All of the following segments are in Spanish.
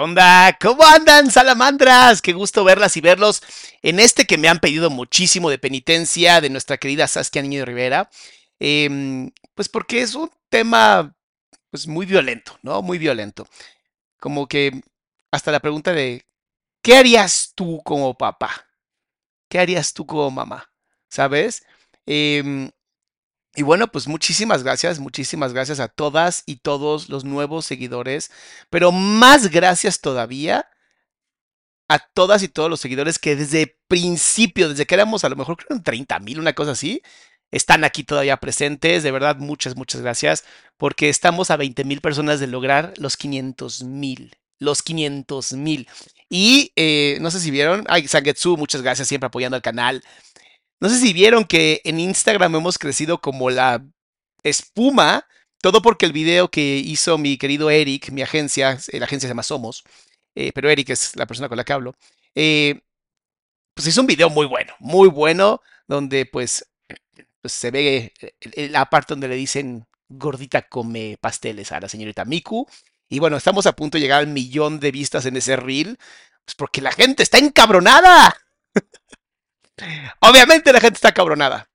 onda? ¿Cómo andan, salamandras? Qué gusto verlas y verlos en este que me han pedido muchísimo de penitencia de nuestra querida Saskia Niño Rivera. Em, pues porque es un tema pues muy violento, ¿no? Muy violento. Como que hasta la pregunta de ¿qué harías tú como papá? ¿Qué harías tú como mamá? ¿Sabes? Em, y bueno, pues muchísimas gracias, muchísimas gracias a todas y todos los nuevos seguidores, pero más gracias todavía a todas y todos los seguidores que desde principio, desde que éramos a lo mejor creo en 30 mil, una cosa así, están aquí todavía presentes. De verdad, muchas, muchas gracias, porque estamos a 20 mil personas de lograr los 500 mil, los 500 mil. Y eh, no sé si vieron, ay, Sangetsu, muchas gracias siempre apoyando al canal. No sé si vieron que en Instagram hemos crecido como la espuma, todo porque el video que hizo mi querido Eric, mi agencia, eh, la agencia se llama Somos, eh, pero Eric es la persona con la que hablo, eh, pues hizo un video muy bueno, muy bueno, donde pues, pues se ve la parte donde le dicen gordita come pasteles a la señorita Miku. Y bueno, estamos a punto de llegar al millón de vistas en ese reel, pues porque la gente está encabronada. Obviamente la gente está cabronada.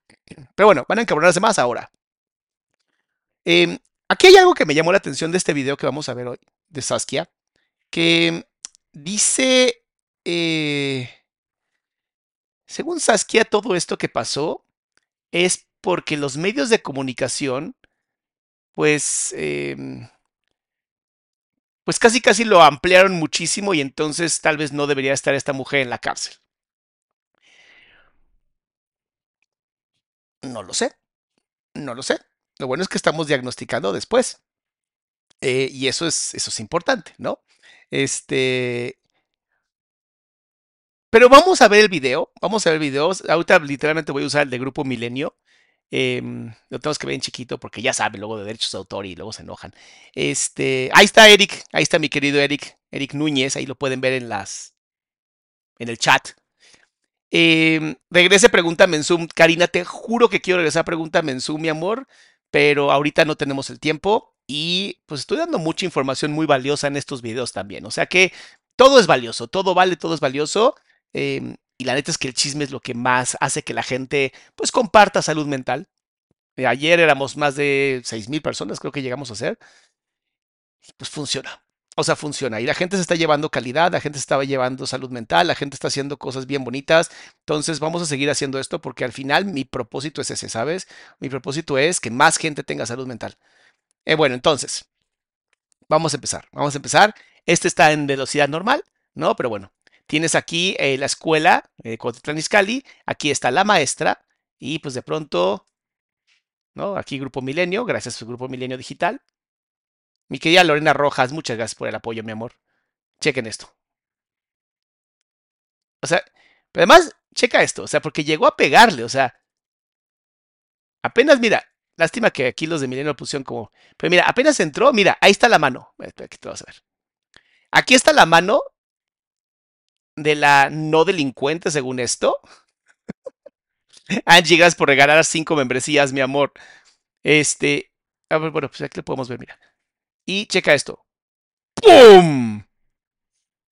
Pero bueno, van a encabronarse más ahora. Em, aquí hay algo que me llamó la atención de este video que vamos a ver hoy, de Saskia, que dice, eh, según Saskia, todo esto que pasó es porque los medios de comunicación, pues, em, pues casi casi lo ampliaron muchísimo y entonces tal vez no debería estar esta mujer en la cárcel. No lo sé. No lo sé. Lo bueno es que estamos diagnosticando después. Eh, y eso es, eso es importante, ¿no? Este. Pero vamos a ver el video. Vamos a ver el video. Ahorita literalmente voy a usar el de Grupo Milenio. Em, lo tenemos que ver en chiquito porque ya saben luego de derechos de autor y luego se enojan. Este, ahí está Eric, ahí está mi querido Eric, Eric Núñez, ahí lo pueden ver en las, en el chat. Eh, regrese Pregunta Mensum. Karina, te juro que quiero regresar a Pregunta Mensum, mi amor, pero ahorita no tenemos el tiempo y pues estoy dando mucha información muy valiosa en estos videos también. O sea que todo es valioso, todo vale, todo es valioso. Em, Y la neta es que el chisme es lo que más hace que la gente pues comparta salud mental. Ayer éramos más de 6 mil personas, creo que llegamos a ser. Pues funciona. O sea, funciona. Y la gente se está llevando calidad, la gente se está llevando salud mental, la gente está haciendo cosas bien bonitas. Entonces vamos a seguir haciendo esto porque al final mi propósito es ese, ¿sabes? Mi propósito es que más gente tenga salud mental. Eh, bueno, entonces, vamos a empezar. Vamos a empezar. Este está en velocidad normal, ¿no? Pero bueno, tienes aquí eh, la escuela, eh, Cuautitlán Izcalli, aquí está la maestra y pues de pronto, ¿no? Aquí Grupo Milenio, gracias a Grupo Milenio Digital. Mi querida Lorena Rojas, muchas gracias por el apoyo, mi amor. Chequen esto. O sea, pero además, checa esto, o sea, porque llegó a pegarle, o sea, apenas, mira, lástima que aquí los de Milenio lo pusieron como, pero mira, apenas entró, mira, ahí está la mano. Que te vas a ver. Aquí está la mano de la no delincuente, según esto. Angie, gracias por regalar cinco membresías, mi amor. Este, a ver, bueno, pues aquí lo podemos ver, mira. Y checa esto. ¡Pum!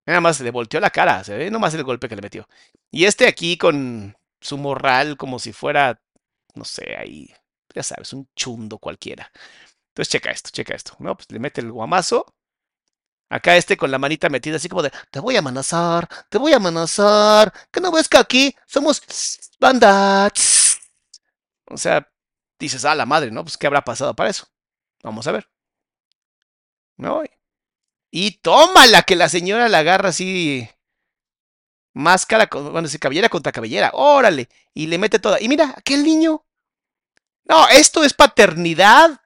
Nada más le volteó la cara, se ve nomás el golpe que le metió. Y este aquí con su morral como si fuera, no sé, ahí, ya sabes, un chundo cualquiera. Entonces checa esto, checa esto, ¿no? Pues le mete el guamazo. Acá este con la manita metida así como de, te voy a amenazar, te voy a amenazar. ¿Qué no ves que aquí somos banda? O sea, dices, ah, la madre, ¿no? Pues ¿qué habrá pasado para eso? Vamos a ver. ¿No? Y tómala, que la señora la agarra así. Máscara, bueno, si cabellera contra cabellera. Órale. Y le mete toda. Y mira, aquel niño. No, esto es paternidad.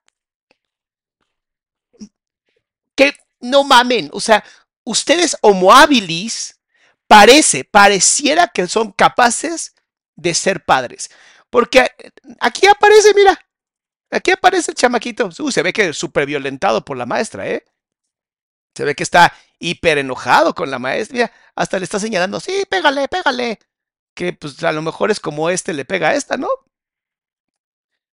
Que no mamen. O sea, ustedes homo habilis parece, pareciera que son capaces de ser padres. Porque aquí aparece, mira. Aquí aparece el chamaquito. Uh, se ve que es súper violentado por la maestra, ¿eh? Se ve que está hiper enojado con la maestra. Hasta le está señalando, sí, pégale, pégale. Que pues a lo mejor es como este le pega a esta, ¿no?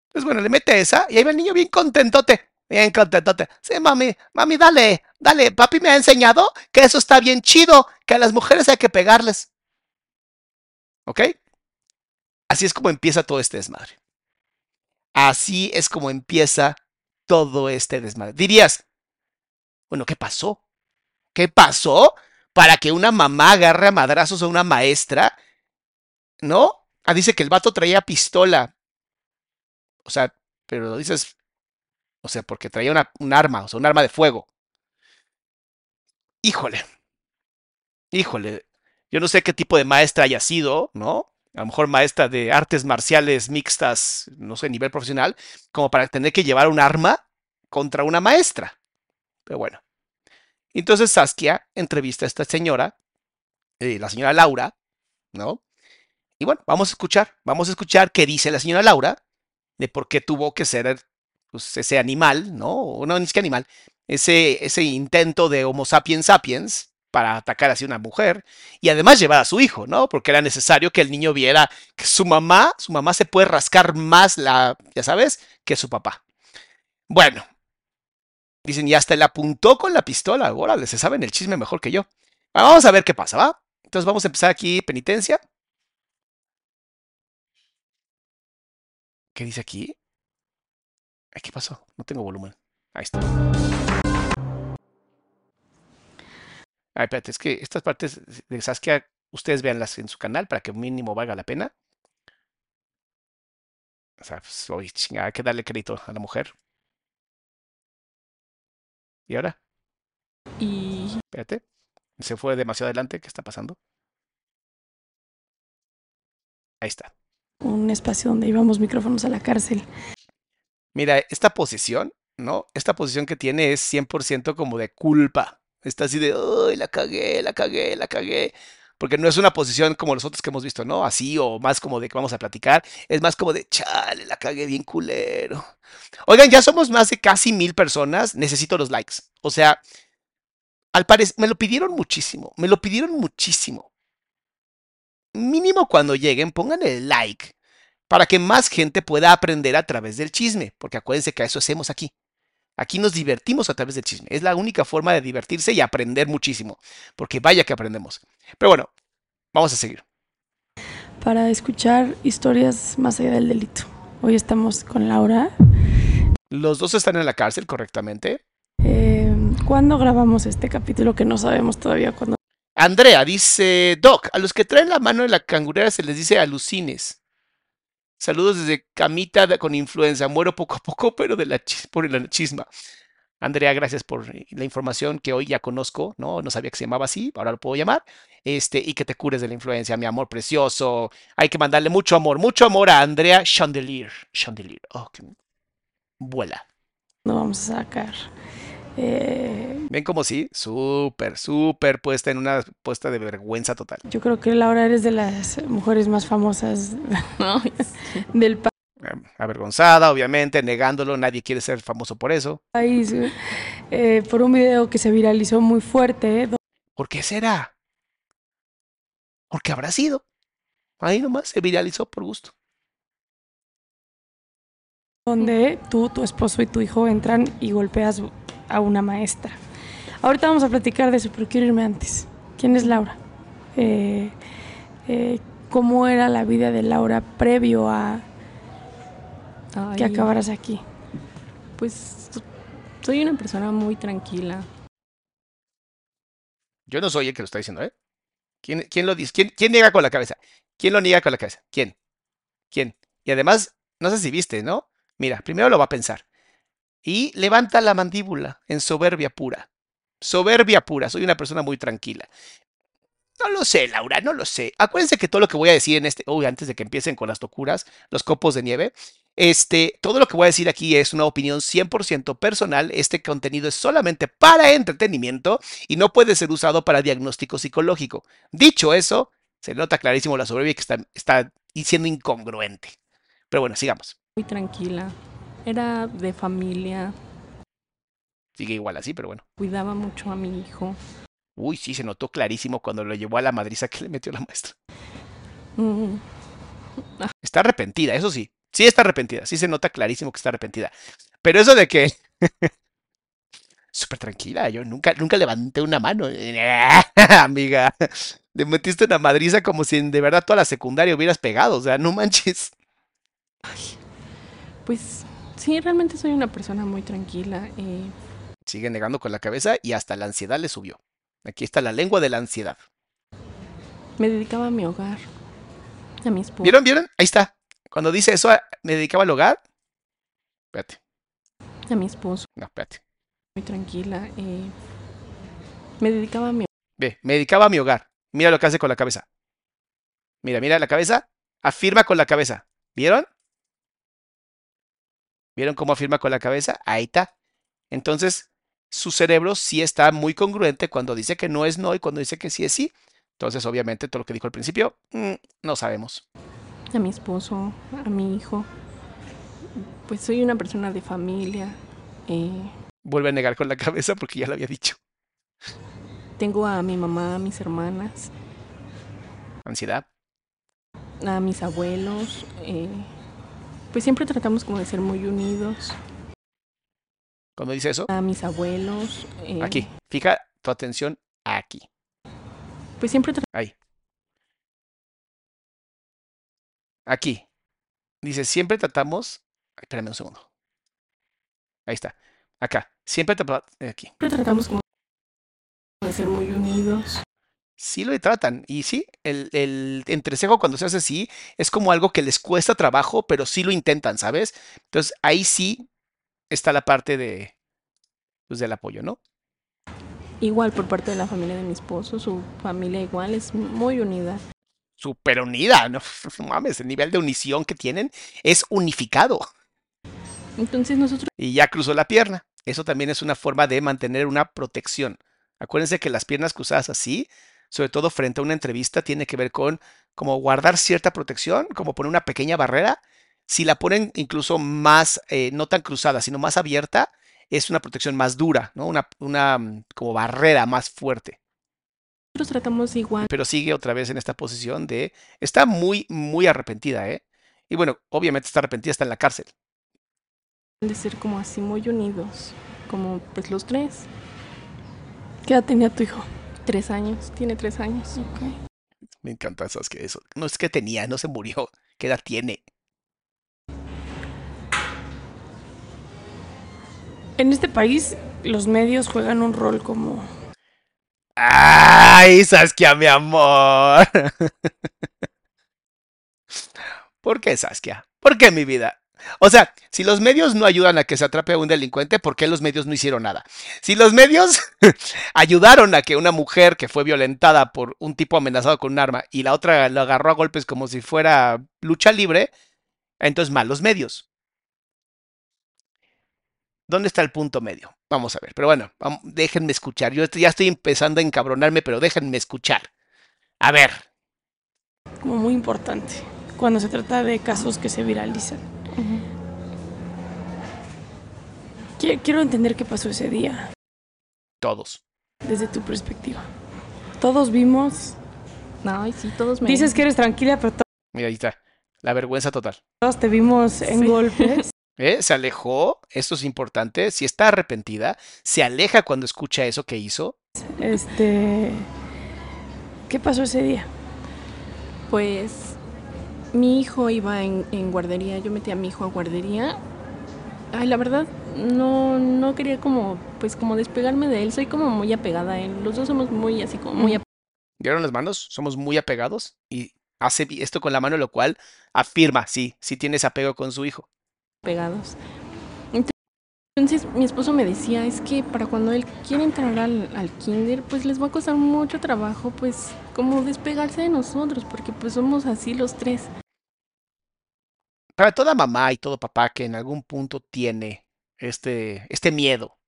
Pues bueno, le mete esa y ahí va el niño bien contentote. Bien contentote. Sí, mami, mami, dale, dale. Papi me ha enseñado que eso está bien chido, que a las mujeres hay que pegarles. ¿Ok? Así es como empieza todo este desmadre. Así es como empieza todo este desmadre. Dirías, bueno, ¿qué pasó? ¿Qué pasó para que una mamá agarre a madrazos a una maestra? ¿No? Ah, dice que el vato traía pistola. O sea, pero dices, o sea, porque traía un arma, o sea, un arma de fuego. Híjole. Híjole. Yo no sé qué tipo de maestra haya sido, ¿no? A lo mejor maestra de artes marciales mixtas, no sé, nivel profesional, como para tener que llevar un arma contra una maestra. Pero bueno. Entonces Saskia entrevista a esta señora, eh, la señora Laura, ¿no? Y bueno, vamos a escuchar, vamos a escuchar qué dice la señora Laura de por qué tuvo que ser pues, ese animal, ¿no? O no, ni siquiera animal, ese, ese intento de Homo sapiens sapiens, para atacar así a una mujer y además llevar a su hijo, ¿no? Porque era necesario que el niño viera que su mamá, su mamá se puede rascar más la, ya sabes, que su papá. Bueno, dicen, y hasta le apuntó con la pistola, órale, se saben el chisme mejor que yo. Vamos a ver qué pasa, ¿va? Entonces vamos a empezar aquí, penitencia. ¿Qué dice aquí? ¿Qué pasó? No tengo volumen. Ahí está. Ay, espérate, es que estas partes de Saskia, ustedes véanlas en su canal para que mínimo valga la pena. O sea, pues, oye, chingada, hay que darle crédito a la mujer. ¿Y ahora? Y Espérate. Se fue demasiado adelante. ¿Qué está pasando? Ahí está. un espacio donde íbamos micrófonos a la cárcel. Mira, esta posición, ¿no? Esta posición que tiene es 100% como de culpa. Está así de, ¡ay, la cagué, la cagué, la cagué! Porque no es una posición como los otros que hemos visto, ¿no? Así o más como de que vamos a platicar. Es más como de, chale, la cagué bien culero. Oigan, ya somos más de casi mil personas. Necesito los likes. O sea, al parecer, me lo pidieron muchísimo. Me lo pidieron muchísimo. Mínimo cuando lleguen, pongan el like para que más gente pueda aprender a través del chisme. Porque acuérdense que a eso hacemos aquí. Aquí nos divertimos a través del chisme. Es la única forma de divertirse y aprender muchísimo. Porque vaya que aprendemos. Pero bueno, vamos a seguir. para escuchar historias más allá del delito. Hoy estamos con Laura. Los dos están en la cárcel correctamente. Eh, ¿Cuándo grabamos este capítulo que no sabemos todavía cuándo? Andrea dice, Doc, a los que traen la mano en la cangurera se les dice alucines. Saludos desde camita con influenza. Muero poco a poco, pero de la chis- por la chisma. Andrea, gracias por la información que hoy ya conozco, ¿no? No sabía que se llamaba así, ahora lo puedo llamar. Este, y que te cures de la influencia, mi amor precioso. Hay que mandarle mucho amor, mucho amor a Andrea Chandelier. Chandelier. Oh, que vuela. vamos a sacar? Eh, Ven como sí, súper, súper puesta en una puesta de vergüenza total. yo creo que Laura eres de las mujeres más famosas del pa- Eh, Avergonzada, obviamente, negándolo, nadie quiere ser famoso por eso. país eh, por un video que se viralizó muy fuerte, ¿Por qué será? ¿Por qué habrá sido? Ahí nomás se viralizó por gusto. donde tú, tu esposo y tu hijo entran y golpeas a una maestra. Ahorita vamos a platicar de eso, pero quiero irme antes. ¿Quién es Laura? Eh, eh, ¿Cómo era la vida de Laura previo a que acabaras aquí? Pues soy una persona muy tranquila. Yo no soy el que lo está diciendo, ¿eh? ¿Quién, quién lo dice? ¿Quién, quién niega con la cabeza? ¿Quién lo niega con la cabeza? ¿Quién? ¿Quién? Y además, no sé si viste, ¿no? Mira, primero lo va a pensar. Y levanta la mandíbula en soberbia pura. Soberbia pura. Soy una persona muy tranquila. No lo sé, Laura, no lo sé. Acuérdense que todo lo que voy a decir en este, uy, antes de que empiecen con las locuras, los copos de nieve, este, todo lo que voy a decir aquí es una opinión 100% personal. Este contenido es solamente para entretenimiento y no puede ser usado para diagnóstico psicológico. Dicho eso, se nota clarísimo la soberbia que está, está siendo incongruente. Pero bueno, sigamos. Muy tranquila. Era de familia. Sigue igual así, pero bueno. Cuidaba mucho a mi hijo. Uy, sí, se notó clarísimo cuando lo llevó a la madriza que le metió la maestra. Mm, Está arrepentida, eso sí. Sí está arrepentida. Sí se nota clarísimo que está arrepentida. Pero eso de que... Súper tranquila. Yo nunca, nunca levanté una mano. Amiga. Le metiste una madriza como si de verdad toda la secundaria hubieras pegado. O sea, no manches. Pues sí, realmente soy una persona muy tranquila. eh, Sigue negando con la cabeza y hasta la ansiedad le subió. Aquí está la lengua de la ansiedad. me dedicaba a mi hogar, a mi esposo, ¿Vieron? ¿Vieron? Ahí está. Cuando dice eso, ah, me dedicaba al hogar. Espérate. a mi esposo, No, espérate. muy tranquila. eh, me dedicaba a mi Ve, me dedicaba a mi hogar. Mira lo que hace con la cabeza. Mira, mira la cabeza. Afirma con la cabeza. ¿Vieron? ¿Vieron cómo afirma con la cabeza? Ahí está. Entonces, su cerebro sí está muy congruente cuando dice que no es no y cuando dice que sí es sí. Entonces, obviamente, todo lo que dijo al principio, mm, no sabemos. a mi esposo, a mi hijo. Pues soy una persona de familia. eh, Vuelve a negar con la cabeza porque ya lo había dicho. tengo a mi mamá, a mis hermanas, Ansiedad. a mis abuelos. eh, pues siempre tratamos como de ser muy unidos. Cuando dice eso, A mis abuelos. eh, aquí. Fija tu atención aquí. Pues siempre tra- Ahí. Aquí. Dice, siempre tratamos. Espérame un segundo. Ahí está. Acá. Siempre tratamos. Aquí. siempre tratamos como de ser muy unidos. Sí lo tratan. Y sí, el, el entrecejo cuando se hace así es como algo que les cuesta trabajo, pero sí lo intentan, ¿sabes? Entonces ahí sí está la parte de. Pues del apoyo, ¿no? Igual por parte de la familia de mi esposo, su familia igual es muy unida. Súper unida, ¿no? No mames, el nivel de unición que tienen es unificado. Entonces nosotros y ya cruzó la pierna. Eso también es una forma de mantener una protección. Acuérdense que las piernas cruzadas así, sobre todo frente a una entrevista, tiene que ver con como guardar cierta protección, como poner una pequeña barrera. Si la ponen incluso más, eh, no tan cruzada, sino más abierta, es una protección más dura, ¿no? Una, una mm, como barrera más fuerte. tratamos igual Pero sigue otra vez en esta posición de, está muy, muy arrepentida, ¿eh? Y bueno, obviamente está arrepentida, está en la cárcel. de ser como así muy unidos, como pues los tres, ¿Qué edad tenía tu hijo? Tres años, tiene tres años. Me encanta esas que eso. No es que tenía, no se murió. ¿Qué edad tiene? En este país, los medios juegan un rol como. ¡Ay, Saskia, mi amor! ¿Por qué, Saskia? ¿Por qué, mi vida? O sea, si los medios no ayudan a que se atrape a un delincuente, ¿por qué los medios no hicieron nada? Si los medios ayudaron a que una mujer que fue violentada por un tipo amenazado con un arma y la otra lo agarró a golpes como si fuera lucha libre, entonces mal los medios. ¿Dónde está el punto medio? Vamos a ver, pero bueno, déjenme escuchar. Yo ya estoy empezando a encabronarme, pero déjenme escuchar. A ver. Como muy importante cuando se trata de casos que se viralizan. Quiero entender qué pasó ese día. Todos. Desde tu perspectiva. Todos vimos. Ay, sí, todos me. Dices que eres tranquila, pero. Mira, ahí está. La vergüenza total. Todos te vimos en golpes. ¿Eh? Se alejó, esto es importante. Si está arrepentida, se aleja cuando escucha eso que hizo. Este. ¿Qué pasó ese día? Pues mi hijo iba en, guardería, yo metí a mi hijo a guardería. Ay, la verdad, no, no quería como, pues como despegarme de él, soy como muy apegada a él. Los dos somos muy así como muy apegados. ¿Vieron las manos? Somos muy apegados y hace esto con la mano, lo cual afirma, sí, sí tienes apego con su hijo. Pegados. Entonces mi esposo me decía, es que para cuando él quiere entrar al, al, kinder, pues les va a costar mucho trabajo, pues como despegarse de nosotros, porque pues somos así los tres para toda mamá y todo papá que en algún punto tiene este, este miedo,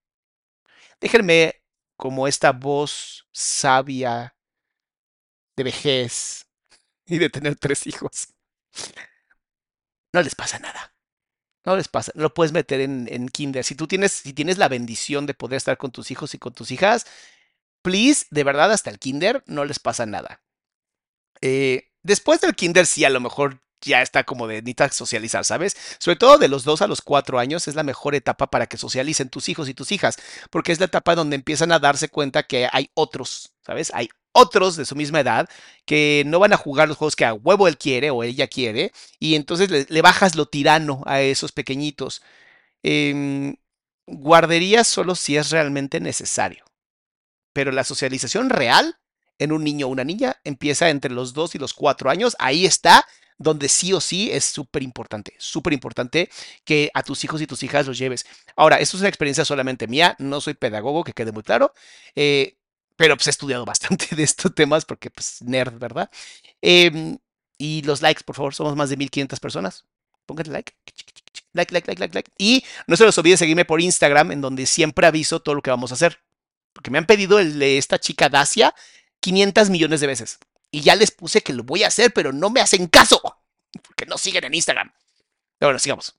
déjenme como esta voz sabia de vejez y de tener tres hijos. No les pasa nada. No les pasa, lo puedes meter en, kinder. Si tú tienes, si tienes la bendición de poder estar con tus hijos y con tus hijas, please, de verdad, hasta el kinder no les pasa nada. Eh, después del kinder, sí, a lo mejor ya está como de necesitas socializar, ¿sabes? Sobre todo de los dos a los cuatro años es la mejor etapa para que socialicen tus hijos y tus hijas, porque es la etapa donde empiezan a darse cuenta que hay otros, ¿sabes? Hay otros de su misma edad que no van a jugar los juegos que a huevo él quiere o ella quiere, y entonces le, bajas lo tirano a esos pequeñitos. Eh, guardería solo si es realmente necesario, pero la socialización real en un niño o una niña empieza entre los dos y los cuatro años, ahí está donde sí o sí es súper importante, súper importante que a tus hijos y tus hijas los lleves. Ahora, esto es una experiencia solamente mía, no soy pedagogo, que quede muy claro, eh, pero pues he estudiado bastante de estos temas porque pues nerd, ¿verdad? Em, y los likes, por favor, somos más de 1500 personas. Pónganle like. Like, like, like, like, like. Y no se los olvide seguirme por Instagram, en donde siempre aviso todo lo que vamos a hacer. Porque me han pedido el de esta chica Dacia 500 millones de veces y ya les puse que lo voy a hacer, pero no me hacen caso, porque no siguen en Instagram. Pero bueno, sigamos.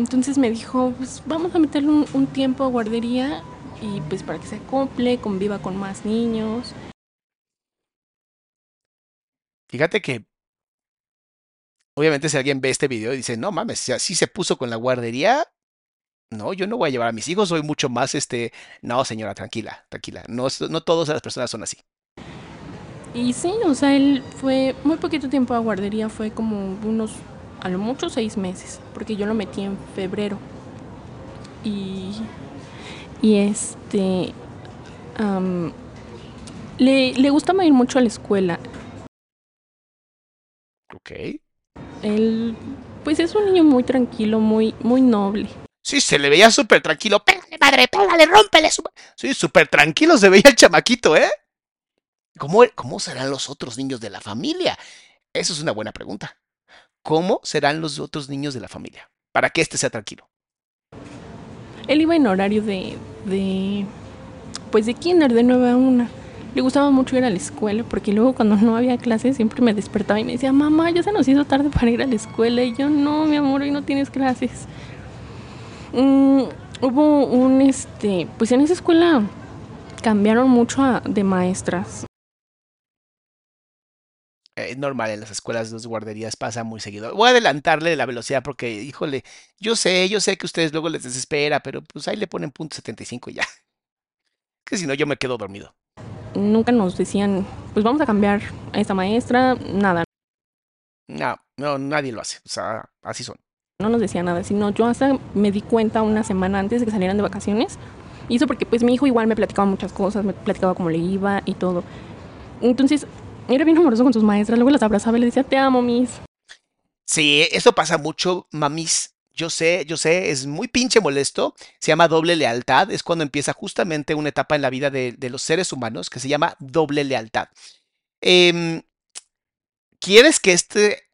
Entonces me dijo, pues vamos a meterle un, tiempo a guardería y pues para que se acople, conviva con más niños. Fíjate que obviamente si alguien ve este video y dice, no mames, si así se puso con la guardería, no, yo no voy a llevar a mis hijos, soy mucho más este, no señora, tranquila, tranquila, no, no todas las personas son así. Y sí, o sea, él fue muy poquito tiempo a guardería, fue como unos, a lo mucho seis meses, porque yo lo metí en febrero. Y, y este, le, le gustaba ir mucho a la escuela. Ok. Él, pues es un niño muy tranquilo, muy, muy noble. Sí, se le veía súper tranquilo. Pégale, madre, pégale, rómpele. Sí, súper tranquilo se veía el chamaquito, ¿eh? ¿Cómo, serán los otros niños de la familia? Eso es una buena pregunta. ¿Cómo serán los otros niños de la familia? Para que éste sea tranquilo. Él iba en horario de, de pues de kinder, de 9 a 1. Le gustaba mucho ir a la escuela porque luego cuando no había clases siempre me despertaba y me decía, mamá, ya se nos hizo tarde para ir a la escuela. Y yo, no, mi amor, hoy no tienes clases. Mm, hubo un, este, pues en esa escuela cambiaron mucho de maestras es normal en las escuelas de guarderías, pasa muy seguido. Voy a adelantarle la velocidad porque, híjole, yo sé, yo sé que ustedes luego les desespera, pero pues ahí le ponen punto 75 y ya. Que si no, yo me quedo dormido. Nunca nos decían, pues vamos a cambiar a esta maestra, nada, No, no, nadie lo hace. O sea, así son. no nos decía nada, sino yo hasta me di cuenta una semana antes de que salieran de vacaciones. Y eso porque pues mi hijo igual me platicaba muchas cosas, me platicaba cómo le iba y todo. Entonces, era bien amoroso con sus maestras, luego las abrazaba y le decía, te amo, mis. Sí, eso pasa mucho, mamis. Yo sé, yo sé, es muy pinche molesto. Se llama doble lealtad. Es cuando empieza justamente una etapa en la vida de, de los seres humanos que se llama doble lealtad. Em, ¿Quieres que este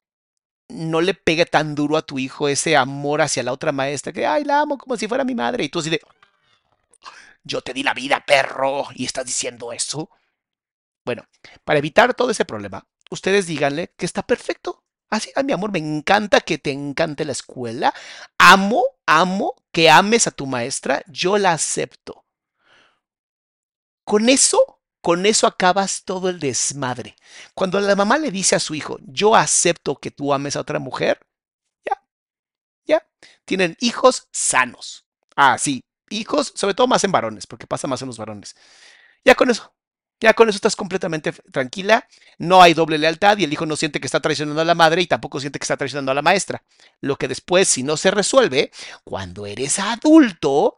no le pegue tan duro a tu hijo ese amor hacia la otra maestra que, ay, la amo como si fuera mi madre? Y tú así de, yo te di la vida, perro, y estás diciendo eso. Bueno, para evitar todo ese problema, ustedes díganle que está perfecto. Así, ay, mi amor, me encanta que te encante la escuela. Amo, amo que ames a tu maestra. Yo la acepto. Con eso, con eso acabas todo el desmadre. Cuando la mamá le dice a su hijo, yo acepto que tú ames a otra mujer, ya, ya, tienen hijos sanos. Ah, sí, hijos, sobre todo más en varones, porque pasa más en los varones. Ya con eso, ya con eso estás completamente tranquila, no hay doble lealtad y el hijo no siente que está traicionando a la madre y tampoco siente que está traicionando a la maestra. Lo que después, si no se resuelve, cuando eres adulto,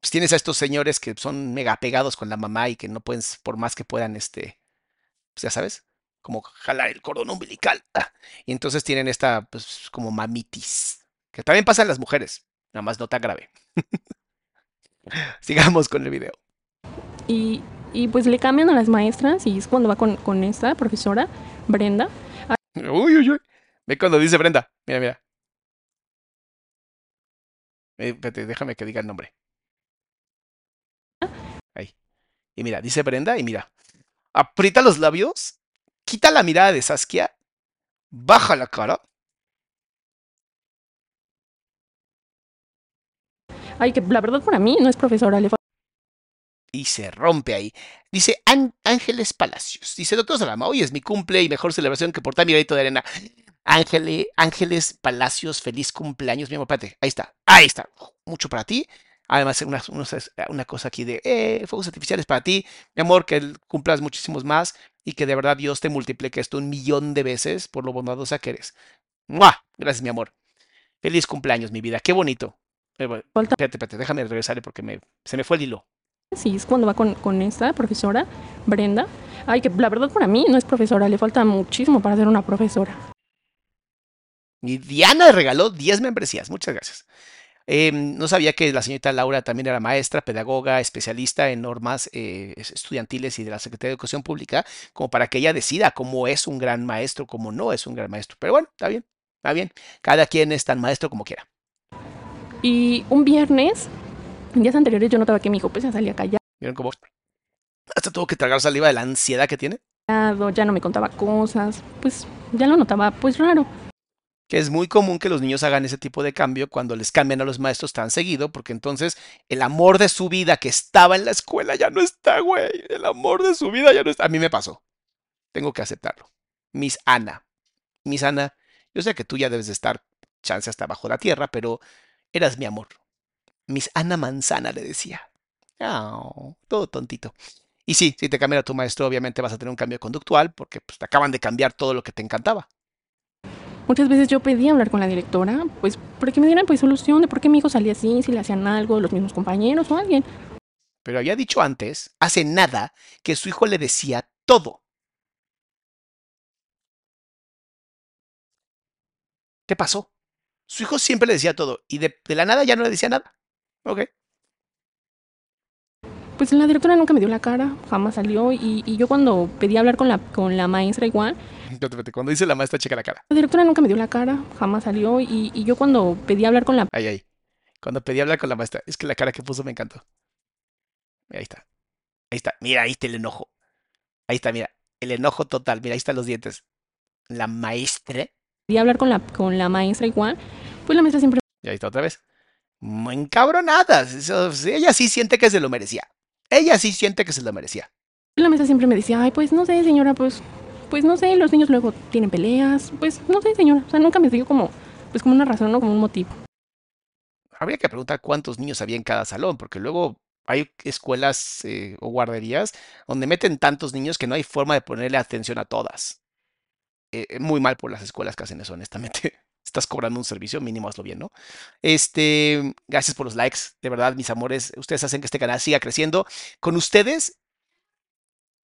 pues tienes a estos señores que son mega pegados con la mamá y que no pueden, por más que puedan, este, pues ya sabes, como jalar el cordón umbilical. ah, Y entonces tienen esta, pues, como mamitis, que también pasa en las mujeres, nada más no tan grave. Sigamos con el video. Y, y pues le cambian a las maestras y es cuando va con, con esta profesora, Brenda. Uy, uy, uy. Ve cuando dice Brenda. Mira, mira. Eh, espérate, déjame que diga el nombre. Ahí. Y mira, dice Brenda y mira. Aprieta los labios, quita la mirada de Saskia, baja la cara. Ay, que la verdad para mí no es profesora, le y se rompe ahí. Dice Án- Ángeles Palacios. Dice, doctor Salama, hoy es mi cumple y mejor celebración que portar mi granito de arena. Ángele, Ángeles Palacios, feliz cumpleaños, mi amor. Espérate, ahí está, ahí está. Mucho para ti. Además, una, una cosa aquí de eh, fuegos artificiales para ti, mi amor, que cumplas muchísimos más y que de verdad Dios te multiplique esto un millón de veces por lo bondadosa que eres. ¡Mua! Gracias, mi amor. Feliz cumpleaños, mi vida. Qué bonito. Espérate, espérate, déjame regresarle porque me, se me fue el hilo. Sí, es cuando va con, con esta profesora, Brenda. Ay, que la verdad para mí no es profesora, le falta muchísimo para ser una profesora. Y Diana regaló 10 membresías. Muchas gracias. Eh, no sabía que la señorita Laura también era maestra, pedagoga, especialista en normas eh, es- estudiantiles y de la Secretaría de Educación Pública, como para que ella decida cómo es un gran maestro, cómo no es un gran maestro. Pero bueno, está bien, está bien. Cada quien es tan maestro como quiera. Y un viernes, en días anteriores yo notaba que mi hijo pues ya salía callado, ¿Vieron cómo? Hasta tuvo que tragar saliva de la ansiedad que tiene. ya no me contaba cosas, pues ya lo notaba pues raro. que es muy común que los niños hagan ese tipo de cambio cuando les cambian a los maestros tan seguido, porque entonces el amor de su vida que estaba en la escuela ya no está, güey. El amor de su vida ya no está. A mí me pasó. Tengo que aceptarlo. Miss Ana. Miss Ana, yo sé que tú ya debes de estar chance hasta bajo la tierra, pero eras mi amor. Miss Ana Manzana le decía. Oh, todo tontito. Y sí, si te cambian a tu maestro, obviamente vas a tener un cambio conductual, porque pues, te acaban de cambiar todo lo que te encantaba. Muchas veces yo pedí hablar con la directora, pues para que me dieran pues solución de por qué mi hijo salía así, si le hacían algo, los mismos compañeros o alguien. Pero había dicho antes, hace nada, que su hijo le decía todo. ¿Qué pasó? Su hijo siempre le decía todo y de, de la nada ya no le decía nada. Ok. Pues la directora nunca me dio la cara, jamás salió y, y yo cuando pedí hablar con la, con la maestra igual, Cuando dice la maestra, checa la cara. la directora nunca me dio la cara, jamás salió y, y yo cuando pedí hablar con la Ahí, ahí. Cuando pedí hablar con la maestra, es que la cara que puso me encantó. Ahí está. Ahí está. Mira, ahí está el enojo. Ahí está, mira. El enojo total. Mira, ahí están los dientes. La maestra. pedí hablar con la, con la maestra igual, pues la maestra siempre Y ahí está otra vez. Muy Encabronadas. Eso, ella sí siente que se lo merecía. Ella sí siente que se lo merecía. la maestra siempre me decía, ay, pues no sé, señora, pues, pues no sé, los niños luego tienen peleas, pues no sé, señora. O sea, nunca me dio como, pues como una razón, no como un motivo. Habría que preguntar cuántos niños había en cada salón, porque luego hay escuelas eh, o guarderías donde meten tantos niños que no hay forma de ponerle atención a todas. Eh, muy mal por las escuelas que hacen eso, honestamente. Estás cobrando un servicio, mínimo hazlo bien, ¿no? Este, gracias por los likes, de verdad, mis amores. Ustedes hacen que este canal siga creciendo. Con ustedes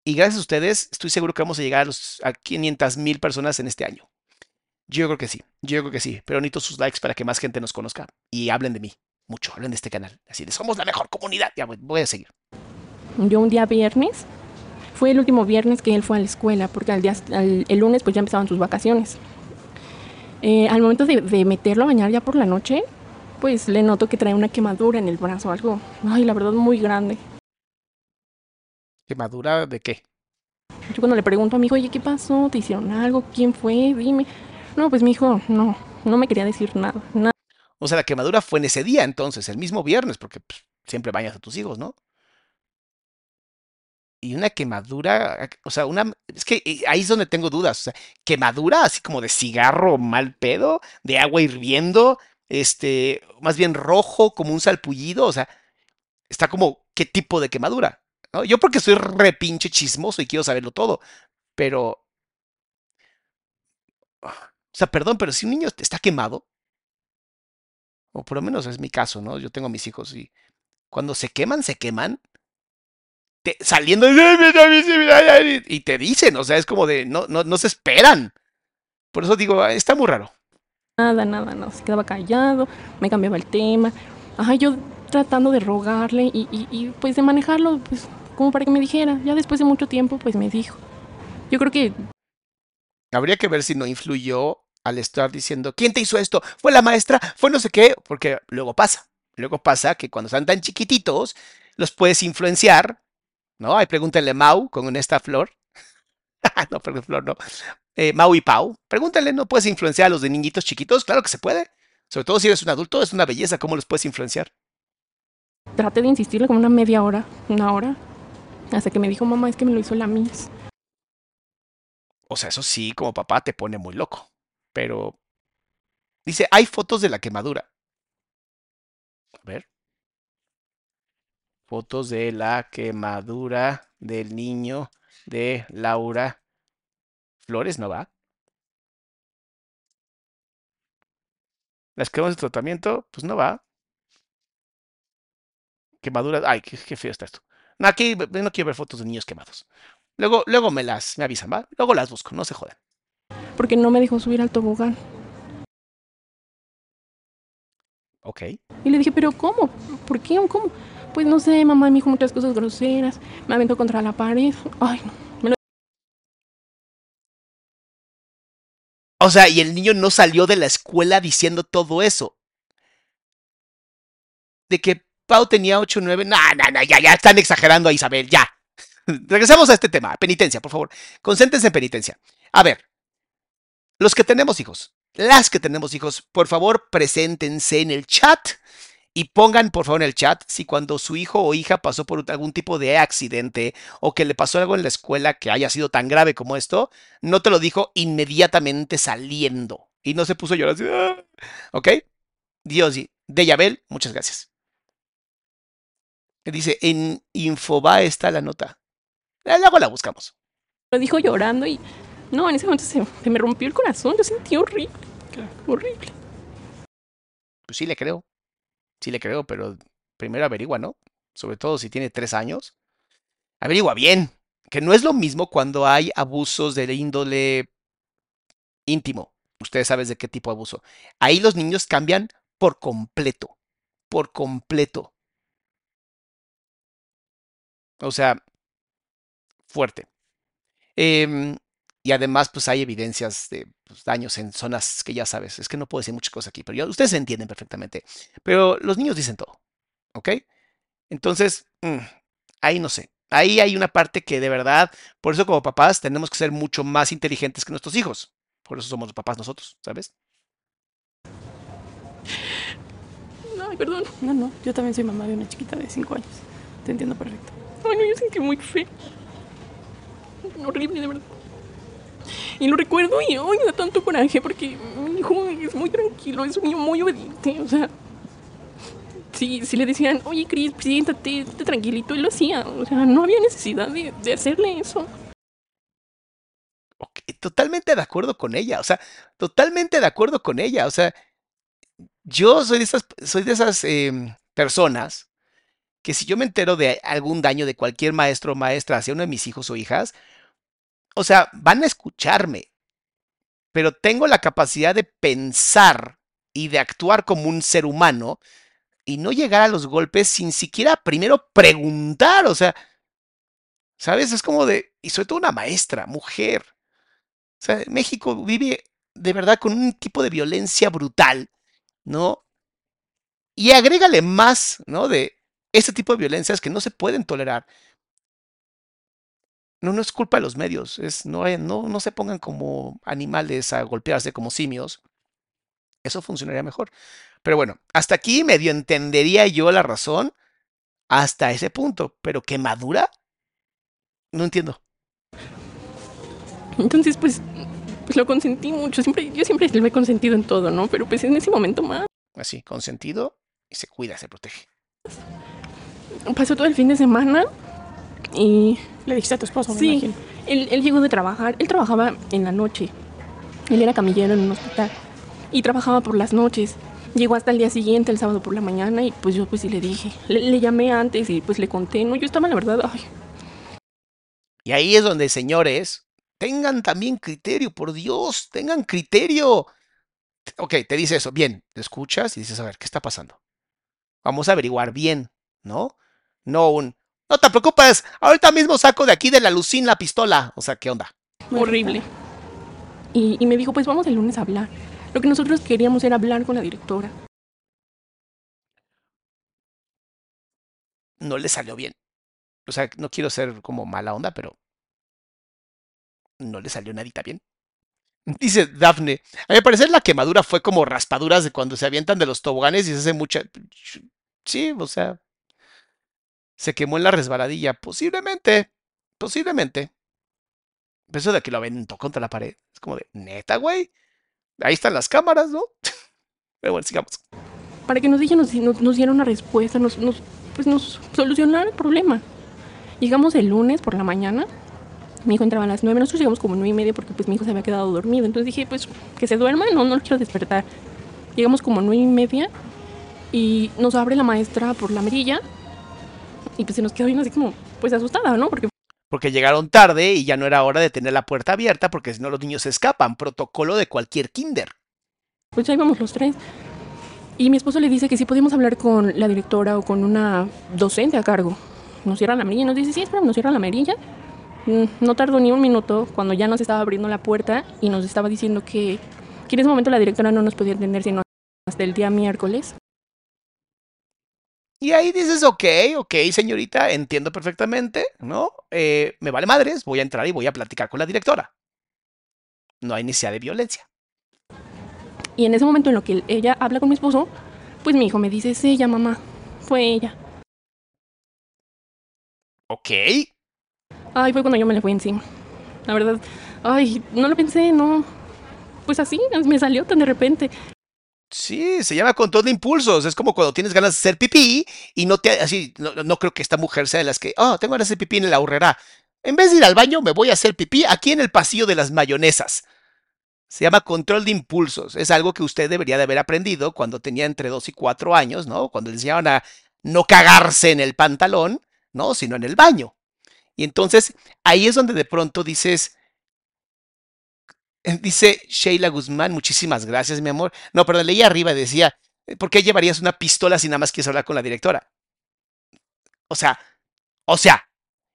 y gracias a ustedes, estoy seguro que vamos a llegar a, los, a 500 mil personas en este año. Yo creo que sí, yo creo que sí, pero necesito sus likes para que más gente nos conozca y hablen de mí, mucho, hablen de este canal. Así de, somos la mejor comunidad. Ya voy, voy a seguir. Yo un día viernes, fue el último viernes que él fue a la escuela, porque al día, al- el lunes pues ya empezaban sus vacaciones. Eh, al momento de, de meterlo a bañar ya por la noche, pues le noto que trae una quemadura en el brazo, algo, ay, la verdad, muy grande. ¿Quemadura de qué? Yo cuando le pregunto a mi hijo, oye, ¿qué pasó? ¿Te hicieron algo? ¿Quién fue? Dime. No, pues mi hijo, no, no me quería decir nada, nada. O sea, la quemadura fue en ese día, entonces, el mismo viernes, porque pues, siempre bañas a tus hijos, ¿no? Y una quemadura, o sea, una, es que eh, ahí es donde tengo dudas, o sea, quemadura así como de cigarro mal pedo, de agua hirviendo, este, más bien rojo, como un salpullido, o sea, está como, ¿qué tipo de quemadura? Yo porque soy re pinche chismoso y quiero saberlo todo, pero, o sea, perdón, pero si un niño está quemado, o por lo menos es mi caso, ¿no? Yo tengo mis hijos y cuando se queman, se queman. Te- saliendo y te dicen, o sea, es como de, no, no, no se esperan. Por eso digo, "Ah, está muy raro. Nada, nada, no. Se quedaba callado, me cambiaba el tema. Ajá, yo tratando de rogarle y, y, y, pues de manejarlo, pues como para que me dijera. Ya después de mucho tiempo, pues me dijo. Yo creo que Habría que ver si no influyó al estar diciendo, ¿quién te hizo esto? ¿Fue la maestra? ¿Fue no sé qué? Porque luego pasa. Luego pasa que cuando están tan chiquititos, los puedes influenciar, ¿no? Ahí pregúntale a Mau con esta flor. no, perdón, flor, no. Eh, Mau y Pau. Pregúntale, ¿no puedes influenciar a los de niñitos chiquitos? Claro que se puede. Sobre todo si eres un adulto, es una belleza cómo los puedes influenciar. traté de insistirle como una media hora, una hora. Hasta que me dijo, mamá, es que me lo hizo la Miss. O sea, eso sí, como papá te pone muy loco. Pero dice, hay fotos de la quemadura. A ver. Fotos de la quemadura del niño de Laura Flores, ¿no va? Las cremas de tratamiento, pues no va. Quemaduras, ay, qué, qué feo está esto. No, aquí no quiero ver fotos de niños quemados. Luego, luego me las, me avisan, ¿va? Luego las busco, no se jodan. Porque no me dejó subir al tobogán. Ok. Y le dije, ¿pero cómo? ¿Por qué? ¿Cómo? Pues no sé, mamá me dijo muchas cosas groseras. Me aventó contra la pared. Ay, no. Me lo O sea, y el niño no salió de la escuela diciendo todo eso. De que Pau tenía 8 o 9. No, no, no, ya, ya están exagerando a Isabel, ya. Regresamos a este tema. Penitencia, por favor. Concéntrense en penitencia. A ver, los que tenemos hijos, las que tenemos hijos, por favor, preséntense en el chat y pongan, por favor, en el chat si cuando su hijo o hija pasó por algún tipo de accidente o que le pasó algo en la escuela que haya sido tan grave como esto, no te lo dijo inmediatamente saliendo y no se puso a llorar así. "Ah". ¿Ok? Dios, de Yabel, muchas gracias. Dice, en Infobae está la nota. Luego la buscamos. lo dijo llorando y... No, en ese momento se, se me rompió el corazón. Yo sentí horrible. Horrible. Pues sí le creo. Sí le creo, pero primero averigua, ¿no? Sobre todo si tiene tres años. Averigua bien. Que no es lo mismo cuando hay abusos de índole íntimo. Ustedes saben de qué tipo de abuso. Ahí los niños cambian por completo. Por completo. O sea, fuerte. Em, y además, pues hay evidencias de pues, daños en zonas que ya sabes. Es que no puedo decir muchas cosas aquí, pero ustedes entienden perfectamente. Pero los niños dicen todo. ¿Ok? Entonces, mm, ahí no sé. Ahí hay una parte que de verdad, por eso como papás tenemos que ser mucho más inteligentes que nuestros hijos. Por eso somos los papás nosotros, ¿sabes? Ay, perdón. No, no, yo también soy mamá de una chiquita de 5 años. Te entiendo perfecto. Ay, no, yo sentí muy feo. Horrible, de verdad. Y lo recuerdo y hoy da tanto coraje porque mi hijo es muy tranquilo, es niño muy obediente, o sea, si, si le decían, oye, Cris, siéntate, tranquilito, él lo hacía. O sea, no había necesidad de, de hacerle eso. Ok, totalmente de acuerdo con ella, o sea, totalmente de acuerdo con ella, o sea, yo soy de esas, soy de esas em, personas que si yo me entero de algún daño de cualquier maestro o maestra hacia uno de mis hijos o hijas, o sea, van a escucharme, pero tengo la capacidad de pensar y de actuar como un ser humano y no llegar a los golpes sin siquiera primero preguntar, o sea, ¿sabes? Es como de, y sobre todo una maestra, mujer. O sea, México vive de verdad con un tipo de violencia brutal, ¿no? Y agrégale más, ¿no? De este tipo de violencias que no se pueden tolerar. No, no es culpa de los medios, es, no, hay- no, no se pongan como animales a golpearse como simios. Eso funcionaría mejor. Pero bueno, hasta aquí medio entendería yo la razón hasta ese punto. Pero que madura, no entiendo. Entonces, pues, pues lo consentí mucho. Siempre, yo siempre lo he consentido en todo, ¿no? Pero pues en ese momento más. Así, consentido y se cuida, se protege. Pasó todo el fin de semana y Le dijiste a tu esposo, me sí, imagino. él, él llegó de trabajar. Él trabajaba en la noche. Él era camillero en un hospital y trabajaba por las noches. Llegó hasta el día siguiente, el sábado por la mañana, y pues yo pues sí le dije. Le, le llamé antes y pues le conté, ¿no? Yo estaba, la verdad, ay, Y ahí es donde, señores, tengan también criterio, por Dios, tengan criterio. Ok, te dice eso, bien, te escuchas y dices, a ver, ¿qué está pasando? Vamos a averiguar bien, ¿no? No un, no te preocupes, ahorita mismo saco de aquí de la lucín la pistola. O sea, ¿qué onda? horrible. Y, y me dijo, pues vamos el lunes a hablar. Lo que nosotros queríamos era hablar con la directora. No le salió bien. O sea, no quiero ser como mala onda, pero no le salió nadita bien. Dice Dafne, a mi parecer la quemadura fue como raspaduras de cuando se avientan de los toboganes y se hace mucha... Sí, o sea, se quemó en la resbaladilla. Posiblemente, posiblemente. Pero Eso de que lo aventó contra la pared. Es como de, neta, güey. Ahí están las cámaras, ¿no? Pero bueno, sigamos. Para que nos, ella nos, diera una respuesta, nos, pues nos solucionara el problema. Llegamos el lunes por la mañana. Mi hijo entraba a las nueve. Nosotros llegamos como nueve y media porque pues mi hijo se había quedado dormido. Entonces dije, pues que se duerma, no, no lo quiero despertar. Llegamos como nueve y media y nos abre la maestra por la mirilla. Y pues se nos quedó bien así como, pues asustada, ¿no? Porque Porque llegaron tarde y ya no era hora de tener la puerta abierta porque si no los niños se escapan. Protocolo de cualquier kinder. pues ya íbamos los tres. Y mi esposo le dice que si podíamos hablar con la directora o con una docente a cargo. Nos cierra la mirilla y nos dice, sí, espera, nos cierra la mirilla. Mm, No tardó ni un minuto cuando ya nos estaba abriendo la puerta y nos estaba diciendo que, que en ese momento la directora no nos podía atender sino hasta el día miércoles. Y ahí dices, ok, ok, señorita, entiendo perfectamente, ¿no? Eh, me vale madres, voy a entrar y voy a platicar con la directora. No hay necesidad de violencia. Y en ese momento en lo que ella habla con mi esposo, pues mi hijo me dice, es ella, mamá, fue ella. Ok, Ay, fue cuando yo me le fui encima. La verdad, ay, no lo pensé, no. Pues así, me salió tan de repente. Sí, se llama control de impulsos. Es como cuando tienes ganas de hacer pipí y no te, así, no, creo que esta mujer sea de las que, oh, tengo ganas de hacer pipí en la horrera. En vez de ir al baño, me voy a hacer pipí aquí en el pasillo de las mayonesas. Se llama control de impulsos. Es algo que usted debería de haber aprendido cuando tenía entre 2 y 4 años, ¿no? Cuando le enseñaban a no cagarse en el pantalón, ¿no? Sino en el baño. Y entonces ahí es donde de pronto dices, dice Sheila Guzmán, muchísimas gracias, mi amor. No, perdón, leí arriba, decía, ¿por qué llevarías una pistola si nada más quieres hablar con la directora? O sea, o sea.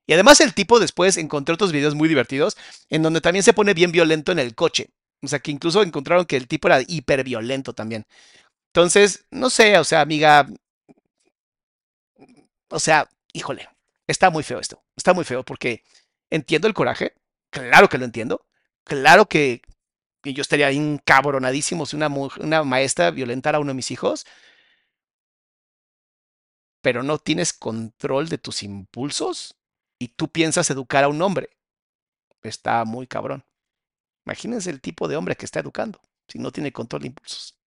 Y además el tipo después encontré otros videos muy divertidos en donde también se pone bien violento en el coche. O sea, que incluso encontraron que el tipo era hiperviolento también. Entonces, no sé, o sea, amiga, o sea, híjole, está muy feo esto. Está muy feo porque entiendo el coraje, claro que lo entiendo, claro que, que yo estaría encabronadísimo si una, una maestra violentara a uno de mis hijos, pero no tienes control de tus impulsos y tú piensas educar a un hombre. Está muy cabrón. Imagínense el tipo de hombre que está educando si no tiene control de impulsos.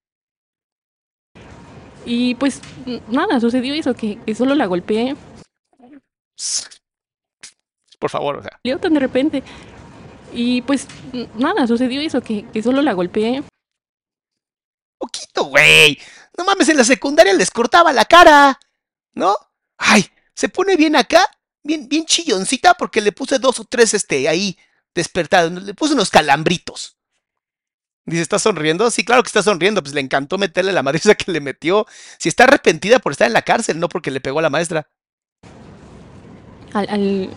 Y pues nada, sucedió eso, que, que solo la golpeé. Por favor, o sea. Salió tan de repente. Y pues nada, sucedió eso, que, que solo la golpeé. Poquito, güey. No mames, en la secundaria les cortaba la cara. ¿No? Ay, se pone bien acá, bien, bien chilloncita porque le puse dos o tres, este, ahí, despertados. Le puse unos calambritos. Dice, ¿está sonriendo? Sí, claro que está sonriendo. Pues le encantó meterle la madriza que le metió. Si está arrepentida por estar en la cárcel, no porque le pegó a la maestra. Al, al-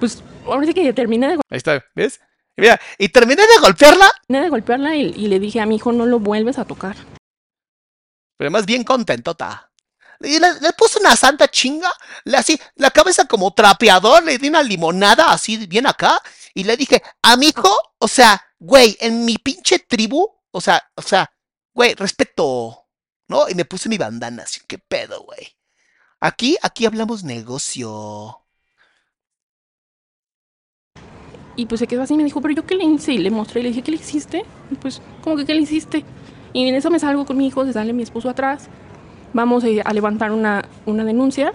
pues ahora sí que terminé de, Ahí está, ¿ves? Y mira, y terminé de golpearla, terminé de golpearla y, y le dije a mi hijo, no lo vuelves a tocar. pero más bien contentota. Y le, le puse una santa chinga, le así, la cabeza como trapeador, le di una limonada así bien acá, y le dije, a mi hijo, o sea, güey, en mi pinche tribu, o sea, o sea, güey, respeto, ¿no? Y me puse mi bandana, así, qué pedo, güey. Aquí, aquí hablamos negocio. Y pues se quedó así y me dijo, pero yo qué le hice. Y le mostré y le dije, ¿qué le hiciste? Y pues, ¿cómo que qué le hiciste? Y en eso me salgo con mi hijo, se sale mi esposo atrás. Vamos eh, a levantar una, una denuncia.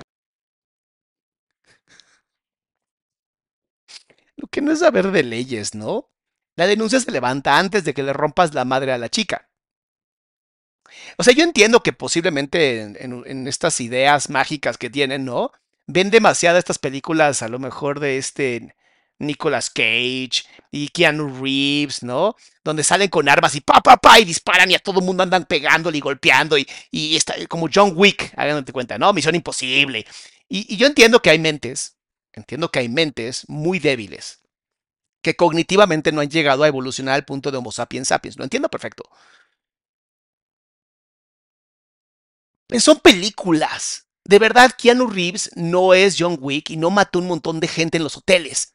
Lo que no es saber de leyes, ¿no? La denuncia se levanta antes de que le rompas la madre a la chica. O sea, yo entiendo que posiblemente en, en- en estas ideas mágicas que tienen, ¿no? Ven demasiado estas películas, a lo mejor de este Nicolas Cage y Keanu Reeves, ¿no? Donde salen con armas y pa, pa, pa, y disparan y a todo el mundo andan pegándole y golpeando y, y está como John Wick, háganse cuenta, ¿no? Misión imposible. Y, y yo entiendo que hay mentes, entiendo que hay mentes muy débiles que cognitivamente no han llegado a evolucionar al punto de Homo sapiens sapiens. Lo entiendo perfecto. Son películas. De verdad, Keanu Reeves no es John Wick y no mató un montón de gente en los hoteles.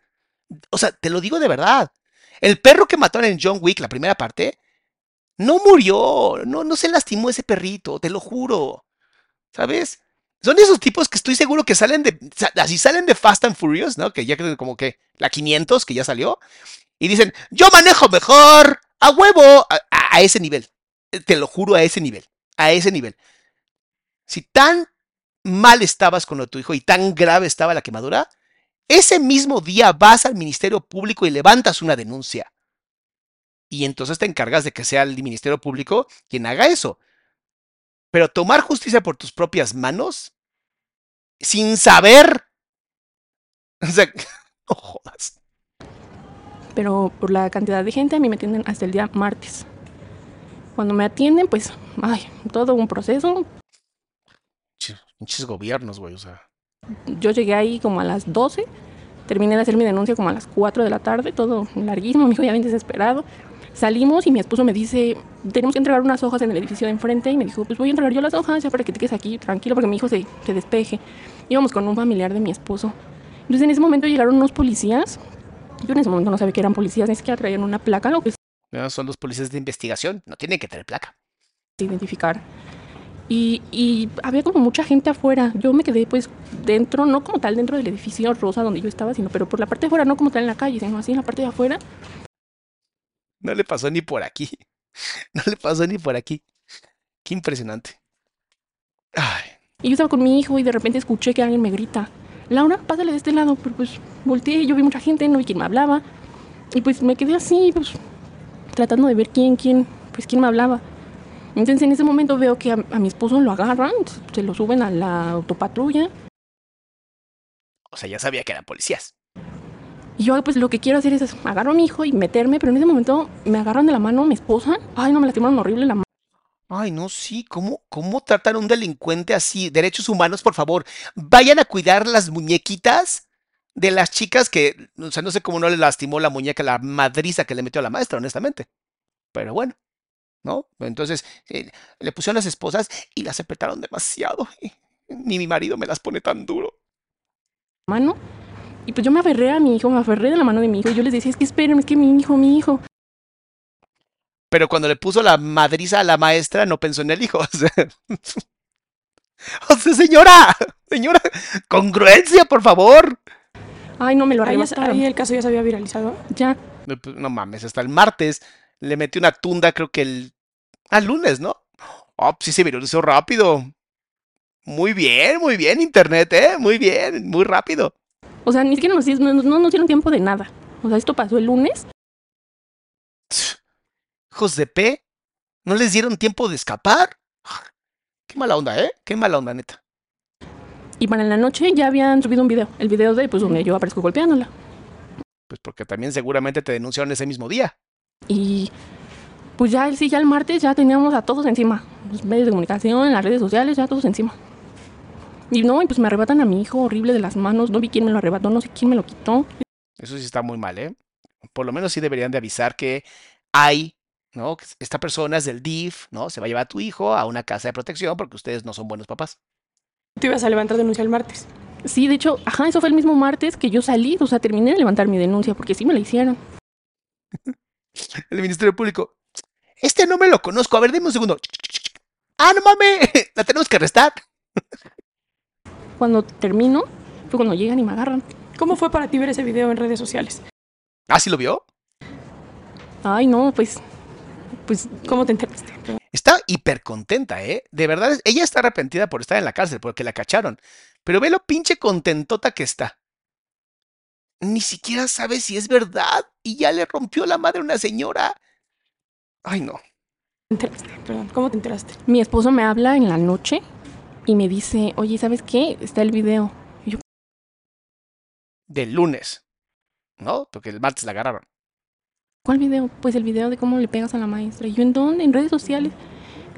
O sea, te lo digo de verdad. El perro que mataron en John Wick, la primera parte, no murió. No, no se lastimó ese perrito, te lo juro. ¿Sabes? Son esos tipos que estoy seguro que salen de. Así salen de Fast and Furious, ¿no? Que ya creo como que la 500, que ya salió. Y dicen, yo manejo mejor, a huevo, a, ese nivel. Te lo juro, a ese nivel. A ese nivel. Si tan mal estabas con lo de tu hijo y tan grave estaba la quemadura, ese mismo día vas al Ministerio Público y levantas una denuncia. Y entonces te encargas de que sea el Ministerio Público quien haga eso. Pero tomar justicia por tus propias manos, sin saber. O sea, no jodas. Pero por la cantidad de gente a mí me atienden hasta el día martes. Cuando me atienden, pues, ay, todo un proceso. Ch- Pinches gobiernos, güey, o sea. Yo llegué ahí como a las 12, terminé de hacer mi denuncia como a las 4 de la tarde, todo larguísimo, mi hijo ya bien desesperado. Salimos y mi esposo me dice, tenemos que entregar unas hojas en el edificio de enfrente y me dijo, pues voy a entregar yo las hojas ya para que te quedes aquí tranquilo porque mi hijo se, se despeje. Íbamos con un familiar de mi esposo. Entonces en ese momento llegaron unos policías. Yo en ese momento no sabía que eran policías, ni siquiera traían una placa, lo que No, son los policías de investigación, no tienen que tener placa. de identificar. Y, y había como mucha gente afuera. Yo me quedé pues dentro, no como tal dentro del edificio rosa donde yo estaba, sino pero por la parte de afuera, no como tal en la calle, sino así en la parte de afuera. No le pasó ni por aquí. No le pasó ni por aquí. Qué impresionante. Ay, Y yo estaba con mi hijo y de repente escuché que alguien me grita, Laura, pásale de este lado. Pero pues volteé, yo vi mucha gente, no vi quién me hablaba. Y pues me quedé así, pues tratando de ver quién, quién, pues quién me hablaba. Entonces en ese momento veo que a, a mi esposo lo agarran, se lo suben a la autopatrulla. o sea, ya sabía que eran policías. Y yo pues lo que quiero hacer es agarro a mi hijo y meterme, pero en ese momento me agarran de la mano mi esposa. Ay, no, me lastimaron horrible la mano. Ay, no, sí, ¿cómo, cómo tratan a un delincuente así? Derechos humanos, por favor. Vayan a cuidar las muñequitas de las chicas que, o sea, no sé cómo no le lastimó la muñeca, la madriza que le metió a la maestra, honestamente. Pero bueno, ¿no? Entonces, eh, le pusieron las esposas y las apretaron demasiado. Ni mi marido me las pone tan duro. mano. Y pues yo me aferré a mi hijo, me aferré de la mano de mi hijo. Y yo les decía, es que espérenme, es que mi hijo, mi hijo. Pero cuando le puso la madriza a la maestra, no pensó en el hijo. O sea, o sea, señora, señora, congruencia, por favor. Ay, no me lo Ahí, ya- arrebataron. ahí el caso ya se había viralizado. Ya. No, pues, no mames, hasta el martes le metió una tunda, creo que el. Al lunes, ¿no? Oh, sí se viralizó rápido. Muy bien, muy bien, internet, ¿eh? Muy bien, muy rápido. O sea, ni siquiera nos, no, no nos dieron tiempo de nada. O sea, esto pasó el lunes. Hijos de P, ¿no les dieron tiempo de escapar? Qué mala onda, ¿eh? Qué mala onda, neta. Y para la noche ya habían subido un video. El video de, pues, donde yo aparezco golpeándola. Pues porque también seguramente te denunciaron ese mismo día. Y pues ya, sí, ya el martes ya teníamos a todos encima. Los medios de comunicación, las redes sociales, ya todos encima. Y no, y pues me arrebatan a mi hijo horrible de las manos. No vi quién me lo arrebató, no sé quién me lo quitó. Eso sí está muy mal, ¿eh? Por lo menos sí deberían de avisar que hay, ¿no? Esta persona es del DIF, ¿no? Se va a llevar a tu hijo a una casa de protección porque ustedes no son buenos papás. Tú ibas a levantar denuncia el martes. Sí, de hecho, ajá, eso fue el mismo martes que yo salí. O sea, terminé de levantar mi denuncia porque sí me la hicieron. El Ministerio Público. Este no me lo conozco. A ver, dime un segundo. Ah, no mames. La tenemos que arrestar. Cuando termino, fue cuando llegan y me agarran. ¿Cómo fue para ti ver ese video en redes sociales? ¿Ah, sí lo vio? Ay, no, pues. Pues. ¿Cómo te enteraste? Está hiper contenta, ¿eh? De verdad, ella está arrepentida por estar en la cárcel, porque la cacharon. Pero ve lo pinche contentota que está. Ni siquiera sabe si es verdad y ya le rompió la madre a una señora. Ay, no. Perdón, ¿cómo te enteraste? Mi esposo me habla en la noche y me dice, oye, ¿sabes qué? Está el video. Y yo, Del lunes. ¿No? Porque el martes la agarraron. ¿cuál video? Pues el video de cómo le pegas a la maestra. Y yo, ¿en dónde? En redes sociales.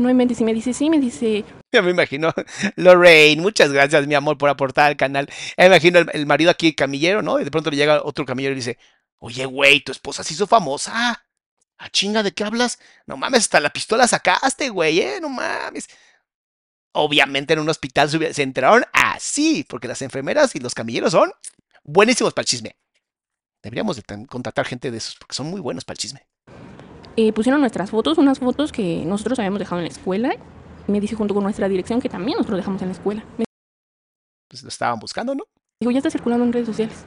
No inventes. Y me dice, sí, me dice, Ya me imagino. Lorraine, muchas gracias, mi amor, por aportar al canal. Ya me imagino el, el marido aquí camillero, ¿no? Y de pronto le llega otro camillero y dice, oye, güey, tu esposa se hizo famosa. ¿A chinga de qué hablas? No mames, hasta la pistola sacaste, güey, ¿eh? No mames. Obviamente en un hospital se enteraron así, porque las enfermeras y los camilleros son buenísimos para el chisme. Deberíamos contratar gente de esos, porque son muy buenos para el chisme. Eh, pusieron nuestras fotos, unas fotos que nosotros habíamos dejado en la escuela. Me dice junto con nuestra dirección que también nosotros dejamos en la escuela. Me Pues lo estaban buscando, ¿no? dijo, ya está circulando en redes sociales.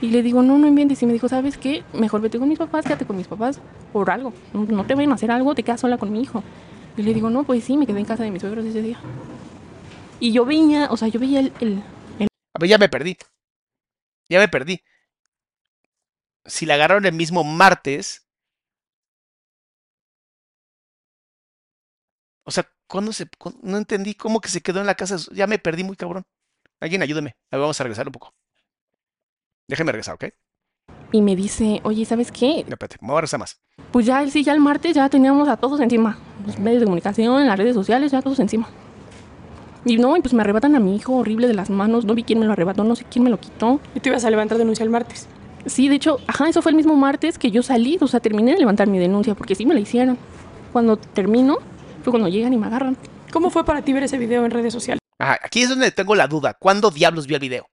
Y le digo, no, no inventes. Y me dijo, ¿sabes qué? Mejor vete con mis papás, quédate con mis papás por algo. No, no te vayan a hacer algo, te quedas sola con mi hijo. Y le digo, no, pues sí, me quedé en casa de mis suegros ese día. Y yo veía, o sea, yo veía el, el, A ver, ya me perdí. Ya me perdí. Si la agarraron el mismo martes. O sea, ¿cuándo se.? No entendí cómo que se quedó en la casa. de su- Ya me perdí muy cabrón. Alguien ayúdeme. A ver, vamos a regresar un poco. Déjeme regresar, ¿ok? y me dice, oye, ¿sabes qué? Ya, espérate, me voy a regresar más. Pues ya, sí, ya el martes ya teníamos a todos encima. Los medios de comunicación, las redes sociales, ya todos encima. Y no, y pues me arrebatan a mi hijo horrible de las manos. No vi quién me lo arrebató, no sé quién me lo quitó. Y tú ibas a levantar denuncia el martes. Sí, de hecho, ajá, eso fue el mismo martes que yo salí. O sea, terminé de levantar mi denuncia porque sí me la hicieron. Cuando termino, fue cuando llegan y me agarran. ¿Cómo fue para ti ver ese video en redes sociales? Ajá, aquí es donde tengo la duda. ¿Cuándo diablos vio el video?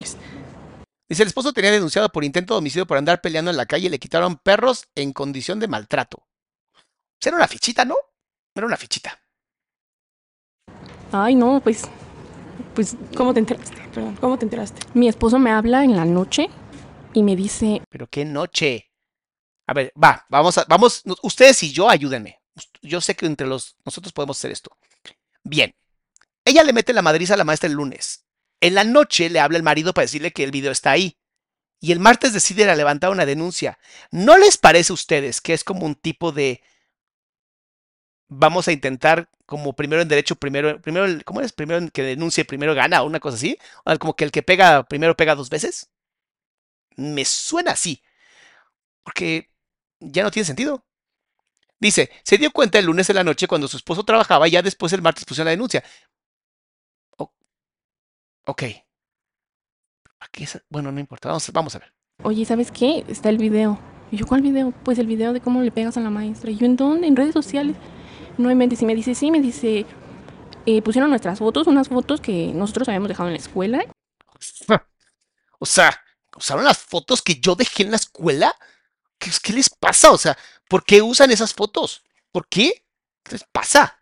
Dice, el esposo tenía denunciado por intento de homicidio por andar peleando en la calle y le quitaron perros en condición de maltrato. Pues Era una fichita, ¿no? Era una fichita. Ay, no, pues. Pues ¿Cómo te enteraste? Perdón, ¿cómo te enteraste? mi esposo me habla en la noche y me dice, Pero qué noche. A ver, va, vamos a, vamos, ustedes y yo ayúdenme. Yo sé que entre los, nosotros podemos hacer esto. Bien. Ella le mete la madriza a la maestra el lunes. En la noche le habla el marido para decirle que el video está ahí. Y el martes decide levantar una denuncia. ¿No les parece a ustedes que es como un tipo de vamos a intentar como primero en derecho, primero, primero, ¿cómo es? Primero en que denuncie, primero gana, una cosa así? O como que el que pega primero pega dos veces. Me suena así. Porque ya no tiene sentido. Dice, se dio cuenta el lunes en la noche cuando su esposo trabajaba y ya después el martes pusieron la denuncia. O- ok. Aquí es- bueno, no importa, vamos, vamos a ver. oye, ¿sabes qué? Está el video. Y yo, ¿cuál video? Pues el video de cómo le pegas a la maestra. Y yo, ¿en dónde? En redes sociales. No inventes. Y me dice, sí, me dice, eh, pusieron nuestras fotos, unas fotos que nosotros habíamos dejado en la escuela. O sea, ¿usaron las fotos que yo dejé en la escuela? ¿Qué, qué les pasa? O sea, ¿por qué usan esas fotos? ¿Por qué? ¿Qué les pasa?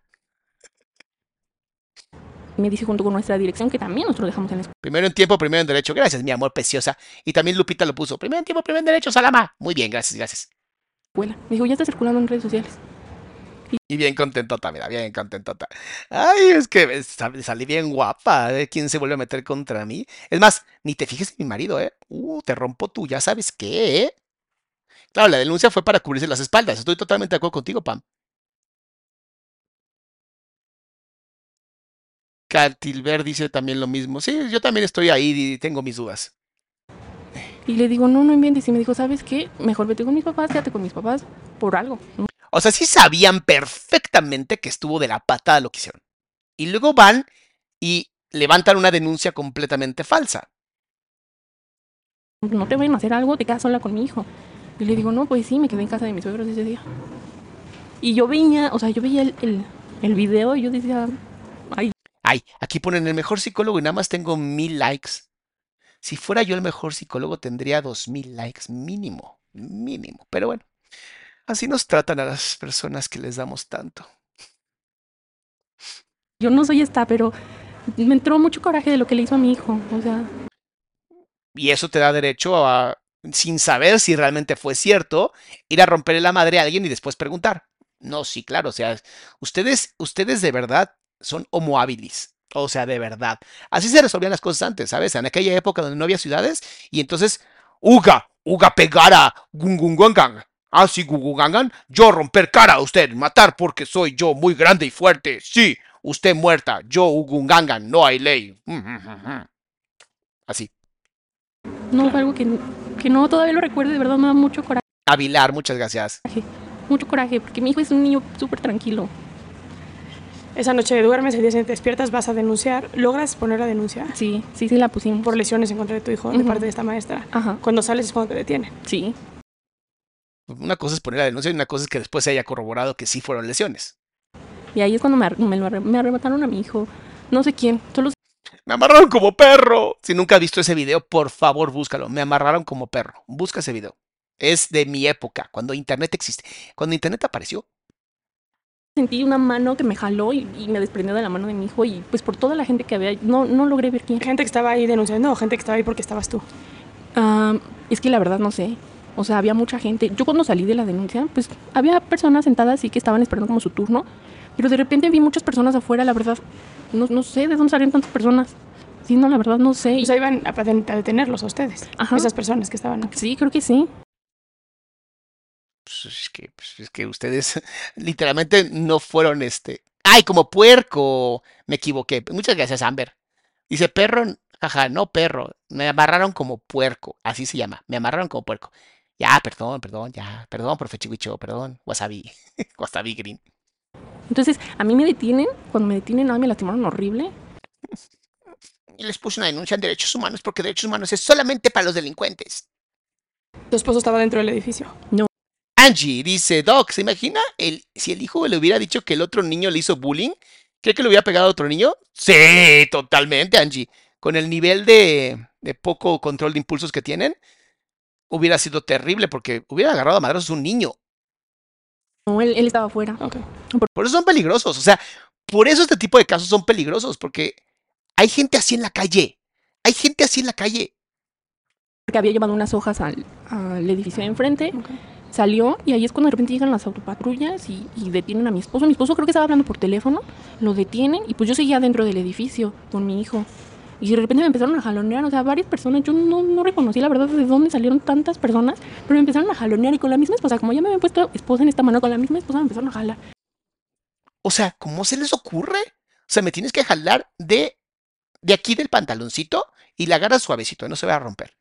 Me dice junto con nuestra dirección que también nosotros dejamos en la Primero en tiempo, primero en derecho. Gracias, mi amor preciosa. Y también Lupita lo puso. Primero en tiempo, primero en derecho, Salama. Muy bien, gracias, gracias. escuela. Me dijo, ya está circulando en redes sociales. Y bien contentota, mira, bien contentota. Ay, es que sal- salí bien guapa. ¿Quién se vuelve a meter contra mí? Es más, ni te fijes en mi marido, ¿eh? Uh, te rompo tú, ya sabes qué, ¿eh? Claro, la denuncia fue para cubrirse las espaldas. Estoy totalmente de acuerdo contigo, Pam. Catilver dice también lo mismo. Sí, yo también estoy ahí y tengo mis dudas. Y le digo, no, no inventes. Y me dijo, ¿sabes qué? Mejor vete con mis papás, quédate con mis papás por algo. O sea, sí sabían perfectamente que estuvo de la patada lo que hicieron. Y luego van y levantan una denuncia completamente falsa. No te vayan a hacer algo, te quedas sola con mi hijo. Y le digo, no, pues sí, me quedé en casa de mis suegros ese día. Y yo veía, o sea, yo veía el, el, el video y yo decía, ay, Ay, aquí ponen el mejor psicólogo y nada más tengo mil likes. Si fuera yo el mejor psicólogo tendría dos mil likes mínimo, mínimo. Pero bueno, así nos tratan a las personas que les damos tanto. yo no soy esta, pero me entró mucho coraje de lo que le hizo a mi hijo. O sea, Y eso te da derecho a, sin saber si realmente fue cierto, ir a romperle la madre a alguien y después preguntar. No, sí, claro, o sea, ustedes, ustedes de verdad son homo habilis. O sea, de verdad. Así se resolvían las cosas antes, ¿sabes? En aquella época donde no había ciudades y entonces, Uga, Uga pegara, Gungungangan. Ah, sí, yo romper cara a usted, matar porque soy yo muy grande y fuerte. Sí, usted muerta, yo Ugungangan, no hay ley. Así. no algo que, que no todavía lo recuerdo, de verdad me da mucho coraje. Avilar, muchas gracias. Mucho coraje, porque mi hijo es un niño súper tranquilo. Esa noche duermes, el día siguiente despiertas, vas a denunciar. ¿Logras poner la denuncia Sí, sí, sí la pusimos. por lesiones en contra de tu hijo de parte de esta maestra? Ajá, Cuando sales es cuando te detienen. sí. Una cosa es poner la denuncia y una cosa es que después se haya corroborado que sí fueron lesiones. Y ahí es cuando me, ar- me, me arrebataron a mi hijo. No sé quién, solo Me amarraron como perro. Si nunca has visto ese video, por favor búscalo. Me amarraron como perro. Busca ese video. Es de mi época, cuando Internet existe. Cuando Internet apareció. sentí una mano que me jaló y, y me desprendió de la mano de mi hijo y pues por toda la gente que había, no, no logré ver quién. Gente que estaba ahí denunciando o gente que estaba ahí porque estabas tú. Ah, es que la verdad no sé. O sea, había mucha gente. Yo cuando salí de la denuncia, pues había personas sentadas y que estaban esperando como su turno. Pero de repente vi muchas personas afuera, la verdad. No, no sé de dónde salieron tantas personas. Sí, no, la verdad no sé. O sea, iban a, a detenerlos a ustedes. Ajá. Esas personas que estaban. sí, creo que sí. Pues es que, pues es que ustedes literalmente no fueron este. ¡Ay, como puerco! Me equivoqué. Muchas gracias, Amber. Dice perro, jaja, no perro. Me amarraron como puerco. Así se llama. Me amarraron como puerco. Ya, perdón, perdón, ya. Perdón, profe Chihuicho, perdón. Wasabi. Wasabi Green. Entonces, a mí me detienen. Cuando me detienen, a mí me lastimaron horrible. Y les puse una denuncia en derechos humanos porque derechos humanos es solamente para los delincuentes. Tu esposo estaba dentro del edificio. Angie dice, Doc, ¿se imagina el, si el hijo le hubiera dicho que el otro niño le hizo bullying? ¿Cree que le hubiera pegado a otro niño? Sí, totalmente, Angie. Con el nivel de, de poco control de impulsos que tienen, hubiera sido terrible porque hubiera agarrado a madrazos a un niño. No, él, él estaba afuera. Ok. Por eso son peligrosos. O sea, por eso este tipo de casos son peligrosos porque hay gente así en la calle. Hay gente así en la calle. Porque había llevado unas hojas al, al edificio de enfrente. Salió y ahí es cuando de repente llegan las autopatrullas y, y detienen a mi esposo. Mi esposo creo que estaba hablando por teléfono, lo detienen y pues yo seguía dentro del edificio con mi hijo. Y de repente me empezaron a jalonear, o sea, varias personas. Yo no, no reconocí la verdad de dónde salieron tantas personas, pero me empezaron a jalonear y con la misma esposa, como ya me habían puesto esposa en esta mano, con la misma esposa me empezaron a jalar. O sea, ¿cómo se les ocurre? O sea, me tienes que jalar de, de aquí del pantaloncito y la agarras suavecito, no se va a romper.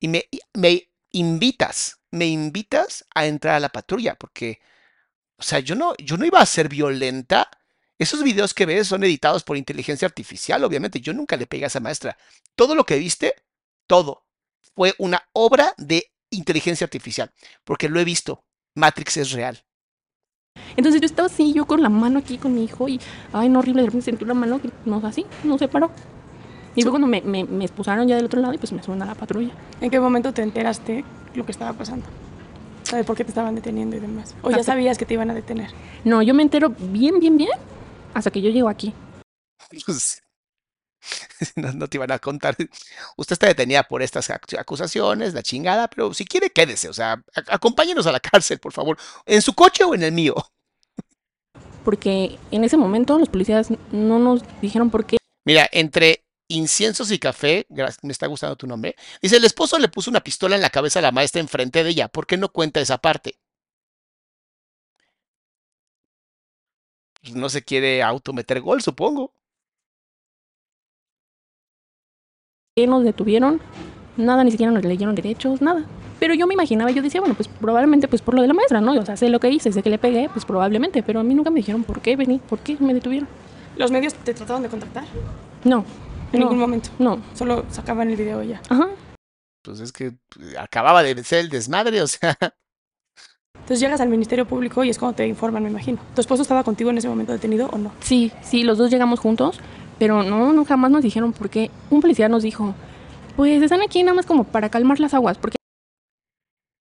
Y me, me invitas, me invitas a entrar a la patrulla, porque, o sea, yo no, yo no iba a ser violenta. Esos videos que ves son editados por inteligencia artificial, obviamente. Yo nunca le pegué a esa maestra. Todo lo que viste, todo, fue una obra de inteligencia artificial, porque lo he visto. Matrix es real. Entonces yo estaba así, yo con la mano aquí con mi hijo y, ay, no, horrible, de repente sentí una mano que no así, no se paró. Y luego cuando me, me, me esposaron ya del otro lado y pues me suben a la patrulla. ¿En qué momento te enteraste lo que estaba pasando? ¿Sabes por qué te estaban deteniendo y demás? ¿O ya sabías que te iban a detener? No, yo me entero bien, bien, bien hasta que yo llego aquí. Pues, no, no te iban a contar. Usted está detenida por estas ac- acusaciones, la chingada, pero si quiere, quédese. O sea, acompáñenos a la cárcel, por favor. ¿En su coche o en el mío? porque en ese momento los policías no nos dijeron por qué. Mira, entre inciensos y café, me está gustando tu nombre, dice, el esposo le puso una pistola en la cabeza a la maestra enfrente de ella. ¿Por qué no cuenta esa parte? No se quiere autometer gol, supongo. nos detuvieron, nada, ni siquiera nos leyeron derechos, nada. Pero yo me imaginaba, yo decía, bueno, pues probablemente pues por lo de la maestra, ¿no? O sea, sé lo que hice, sé que le pegué, pues probablemente, pero a mí nunca me dijeron por qué vení, por qué me detuvieron. ¿Los medios te trataron de contactar? No. En no, ningún momento. No. Solo sacaban el video ya. Ajá. Pues es que acababa de ser el desmadre, o sea, Entonces llegas al Ministerio Público y es cuando te informan, me imagino. ¿Tu esposo estaba contigo en ese momento detenido o no? Sí, sí, los dos llegamos juntos, pero no, no jamás nos dijeron por qué. Un policía nos dijo, pues están aquí nada más como para calmar las aguas, porque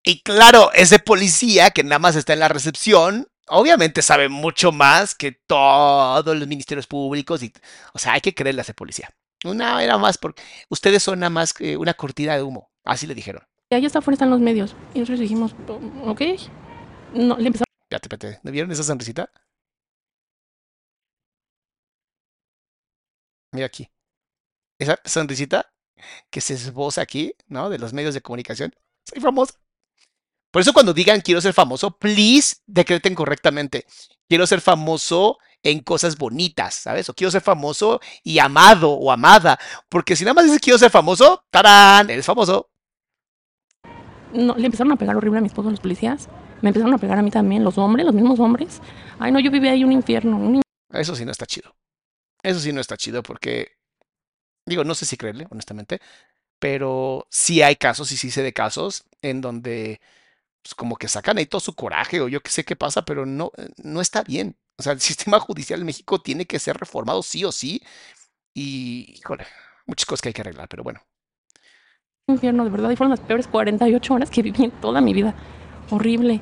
Y claro, ese policía que nada más está en la recepción, obviamente sabe mucho más que todos los ministerios públicos. Y, o sea, hay que creerle a ese policía. Una era más porque ustedes son nada más que una cortina de humo. Así le dijeron. allá está afuera están los medios. Y nosotros dijimos, ok. No, le empezamos Espérate, espérate. ¿No vieron esa sonrisita? Mira aquí. Esa sonrisita que se esboza aquí, ¿no? De los medios de comunicación. Soy famosa. Por eso cuando digan quiero ser famoso, please decreten correctamente. Quiero ser famoso en cosas bonitas, ¿sabes? O quiero ser famoso y amado o amada. Porque si nada más dices quiero ser famoso, ¡tarán! Eres famoso. no, le empezaron a pegar horrible a mi esposo los policías. Me empezaron a pegar a mí también, los hombres, los mismos hombres. Ay, no, yo vivía ahí un infierno, un Eso sí no está chido. Eso sí no está chido porque, digo, no sé si creerle, honestamente, pero sí hay casos y sí sé de casos en donde pues, como que sacan ahí todo su coraje o yo qué sé qué pasa, pero no, eh, no está bien. O sea, el sistema judicial en México tiene que ser reformado sí o sí y, híjole, muchas cosas que hay que arreglar, pero bueno. infierno, de verdad. Y fueron las peores 48 horas que viví en toda mi vida. Horrible.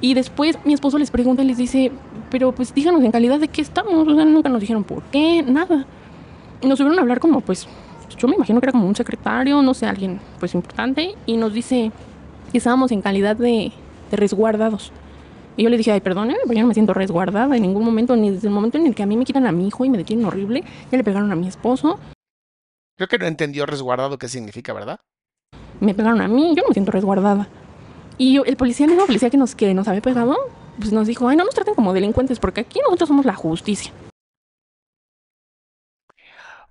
Y después mi esposo les pregunta y les dice, pero pues díganos en calidad de qué estamos. O sea, nunca nos dijeron por qué, nada. Y nos subieron a hablar como, pues, yo me imagino que era como un secretario, no sé, alguien pues importante. Y nos dice que estábamos en calidad de, de resguardados. Y yo le dije, ay, perdóneme, pero yo no me siento resguardada en ningún momento, ni desde el momento en el que a mí me quitan a mi hijo y me detienen horrible. Ya le pegaron a mi esposo, Creo que no entendió resguardado qué significa, ¿verdad? me pegaron a mí, yo no me siento resguardada. Y el policía, el mismo policía que nos, que nos había pegado, pues nos dijo, ay, no nos traten como delincuentes, porque aquí nosotros somos la justicia.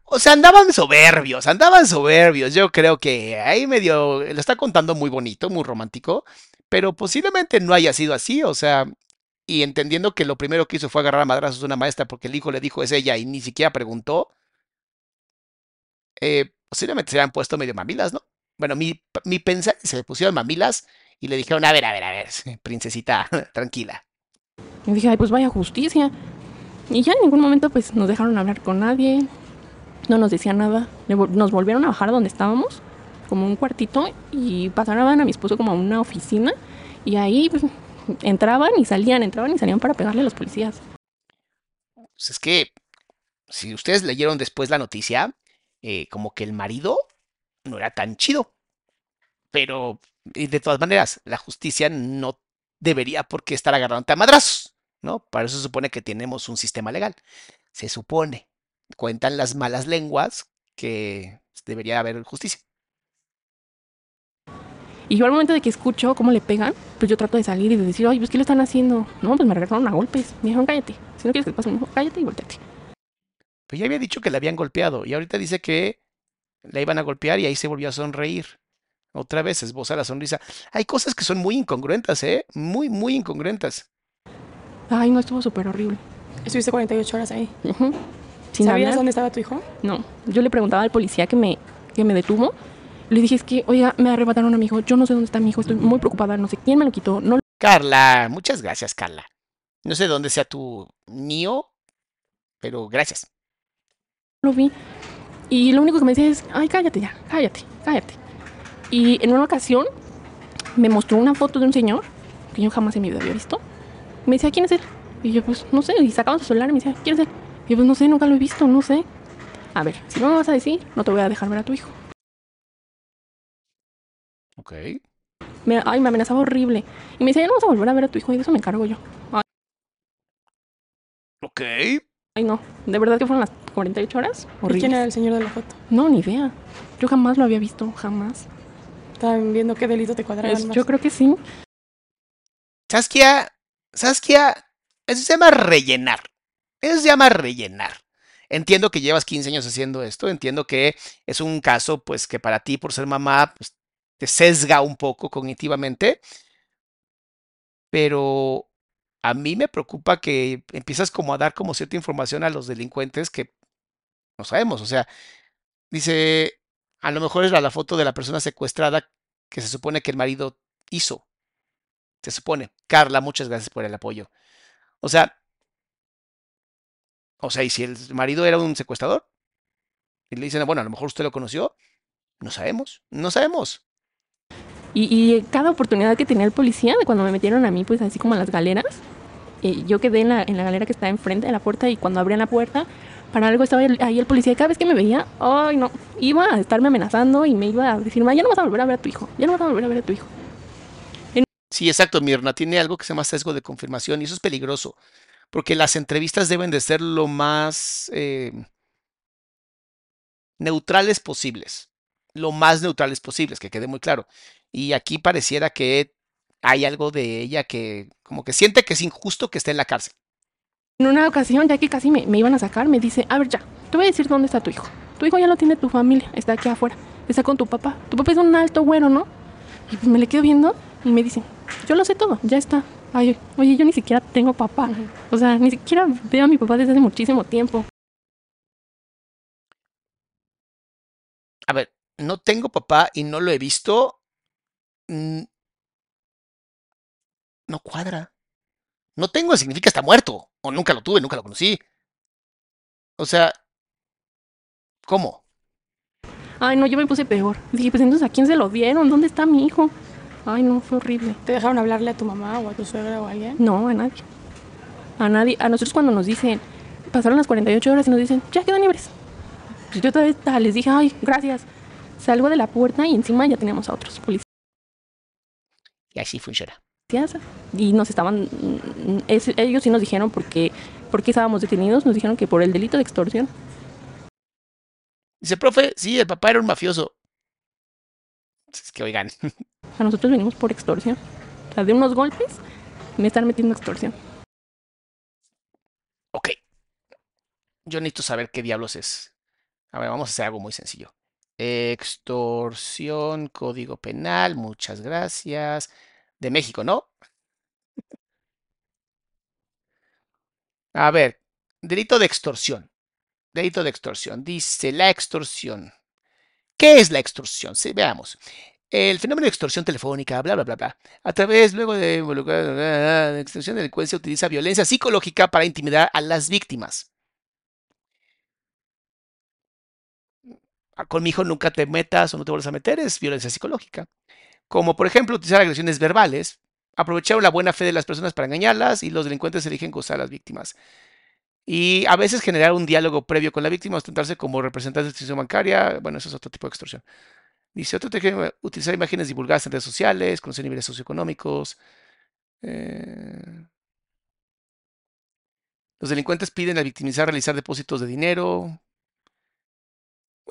O sea, andaban soberbios, andaban soberbios. Yo creo que ahí medio lo está contando muy bonito, muy romántico, pero posiblemente no haya sido así, o sea, y entendiendo que lo primero que hizo fue agarrar a madrazos a una maestra porque el hijo le dijo es ella y ni siquiera preguntó, eh, posiblemente se habían puesto medio mamilas, ¿no? Bueno, mi, mi pensar se pusieron mamilas y le dijeron, a ver, a ver, a ver, princesita, tranquila. Y dije, ay, pues vaya justicia. Y ya en ningún momento pues nos dejaron hablar con nadie, no nos decían nada. Nos volvieron a bajar donde estábamos, como un cuartito, y pasaban a mi esposo como a una oficina, y ahí pues, entraban y salían, entraban y salían para pegarle a los policías. Pues es que, si ustedes leyeron después la noticia, eh, como que el marido no era tan chido. Pero, y de todas maneras, la justicia no debería por qué estar agarrándote a madrazos, ¿no? Para eso se supone que tenemos un sistema legal. Se supone. Cuentan las malas lenguas que debería haber justicia. Y yo al momento de que escucho cómo le pegan, pues yo trato de salir y de decir, ay, pues ¿qué le están haciendo? No, pues me regresaron a golpes. Me dijeron, cállate. Si no quieres que te pase, me dijo, cállate y volteate. Pero ya había dicho que le habían golpeado y ahorita dice que la iban a golpear y ahí se volvió a sonreír. Otra vez esboza la sonrisa. Hay cosas que son muy incongruentas, ¿eh? Muy, muy incongruentas. Ay, no, estuvo súper horrible. Estuviste 48 horas ahí. Sin ¿Sabías hablar. dónde estaba tu hijo? No, yo le preguntaba al policía que me, que me detuvo. Le dije, es que, oiga, me arrebataron a mi hijo. Yo no sé dónde está mi hijo. Estoy muy preocupada. No sé quién me lo quitó. No Carla, muchas gracias, Carla. No sé dónde sea tu niño, pero gracias. lo vi. Y lo único que me decía es, ay, cállate ya, cállate, cállate. Y en una ocasión me mostró una foto de un señor que yo jamás en mi vida había visto. Me decía, ¿quién es él? Y yo, pues, no sé. Y sacaba su celular y me decía, ¿quién es él? Y yo, pues, no sé, nunca lo he visto, no sé. A ver, si no me vas a decir, no te voy a dejar ver a tu hijo. Ok. Me, ay, me amenazaba horrible. Y me decía, ya no vas a volver a ver a tu hijo y de eso me encargo yo. Ay, Ok. Ay, no. ¿De verdad que fueron las 48 horas? ¿Y quién era el señor de la foto? No, ni idea. Yo jamás lo había visto, jamás. Estaban viendo qué delito te cuadraban Es- más. yo creo que sí. Saskia, Saskia, eso se llama rellenar. Eso se llama rellenar. Entiendo que llevas 15 años haciendo esto, entiendo que es un caso, pues, que para ti, por ser mamá, pues, te sesga un poco cognitivamente, pero a mí me preocupa que empiezas como a dar como cierta información a los delincuentes que no sabemos, o sea, dice, a lo mejor era la foto de la persona secuestrada que se supone que el marido hizo. Se supone. Carla, muchas gracias por el apoyo. O sea, o sea, y si el marido era un secuestrador, y le dicen, bueno, a lo mejor usted lo conoció, no sabemos, no sabemos. Y, y cada oportunidad que tenía el policía, cuando me metieron a mí, pues así como a las galeras, eh, yo quedé en la, en la galera que está enfrente de la puerta y cuando abrían la puerta, para algo estaba ahí el policía cada vez que me veía, ay no, iba a estarme amenazando y me iba a decir, "Ma, ya no vas a volver a ver a tu hijo, ya no vas a volver a ver a tu hijo. Sí, exacto, Mirna, tiene algo que se llama sesgo de confirmación y eso es peligroso, porque las entrevistas deben de ser lo más eh, neutrales posibles, lo más neutrales posibles, que quede muy claro. Y aquí pareciera que hay algo de ella que como que siente que es injusto que esté en la cárcel. En una ocasión, ya que casi me, me iban a sacar, me dice, a ver ya, te voy a decir dónde está tu hijo. Tu hijo ya lo tiene tu familia, está aquí afuera, está con tu papá. Tu papá es un alto güero, ¿no? Y pues me le quedo viendo y me dice, yo lo sé todo, ya está. Ay, oye, yo ni siquiera tengo papá. O sea, ni siquiera veo a mi papá desde hace muchísimo tiempo. A ver, no tengo papá y no lo he visto. No cuadra. No tengo significa está muerto. O nunca lo tuve, nunca lo conocí. O sea, ¿cómo? Ay, no, yo me puse peor. Dije, pues entonces, ¿a quién se lo dieron? ¿Dónde está mi hijo? Ay, no, fue horrible. ¿Te dejaron hablarle a tu mamá o a tu suegra o a alguien? No, a nadie. A nadie. A nosotros cuando nos dicen, pasaron las 48 horas y nos dicen, ya quedan libres. Pues yo todavía ta- les dije, ay, gracias. Salgo de la puerta y encima ya teníamos a otros policías. Y así funciona. Y nos estaban, es- ellos sí nos dijeron por qué, por qué estábamos detenidos, nos dijeron que por el delito de extorsión. Dice, profe, sí, el papá era un mafioso. Es que, oigan, A nosotros venimos por extorsión. O sea, de unos golpes me están metiendo extorsión. ok. Yo necesito saber qué diablos es. A ver, vamos a hacer algo muy sencillo. Extorsión, código penal, muchas gracias. De México, ¿no? A ver, delito de extorsión. Delito de extorsión. Dice la extorsión. ¿Qué es la extorsión? Sí, veamos. El fenómeno de extorsión telefónica, bla, bla, bla, bla. A través, luego de involucrar la extorsión de delincuencia, utiliza violencia psicológica para intimidar a las víctimas. Ah, Con mi hijo nunca te metas o no te vuelvas a meter, es violencia psicológica. Como por ejemplo utilizar agresiones verbales, aprovechar la buena fe de las personas para engañarlas y los delincuentes eligen gozar a las víctimas. Y a veces generar un diálogo previo con la víctima, ostentarse como representante de institución bancaria, bueno, eso es otro tipo de extorsión. Dice otro utilizar imágenes divulgadas en redes sociales, conocer niveles socioeconómicos. eh, Los delincuentes piden al victimizar realizar depósitos de dinero.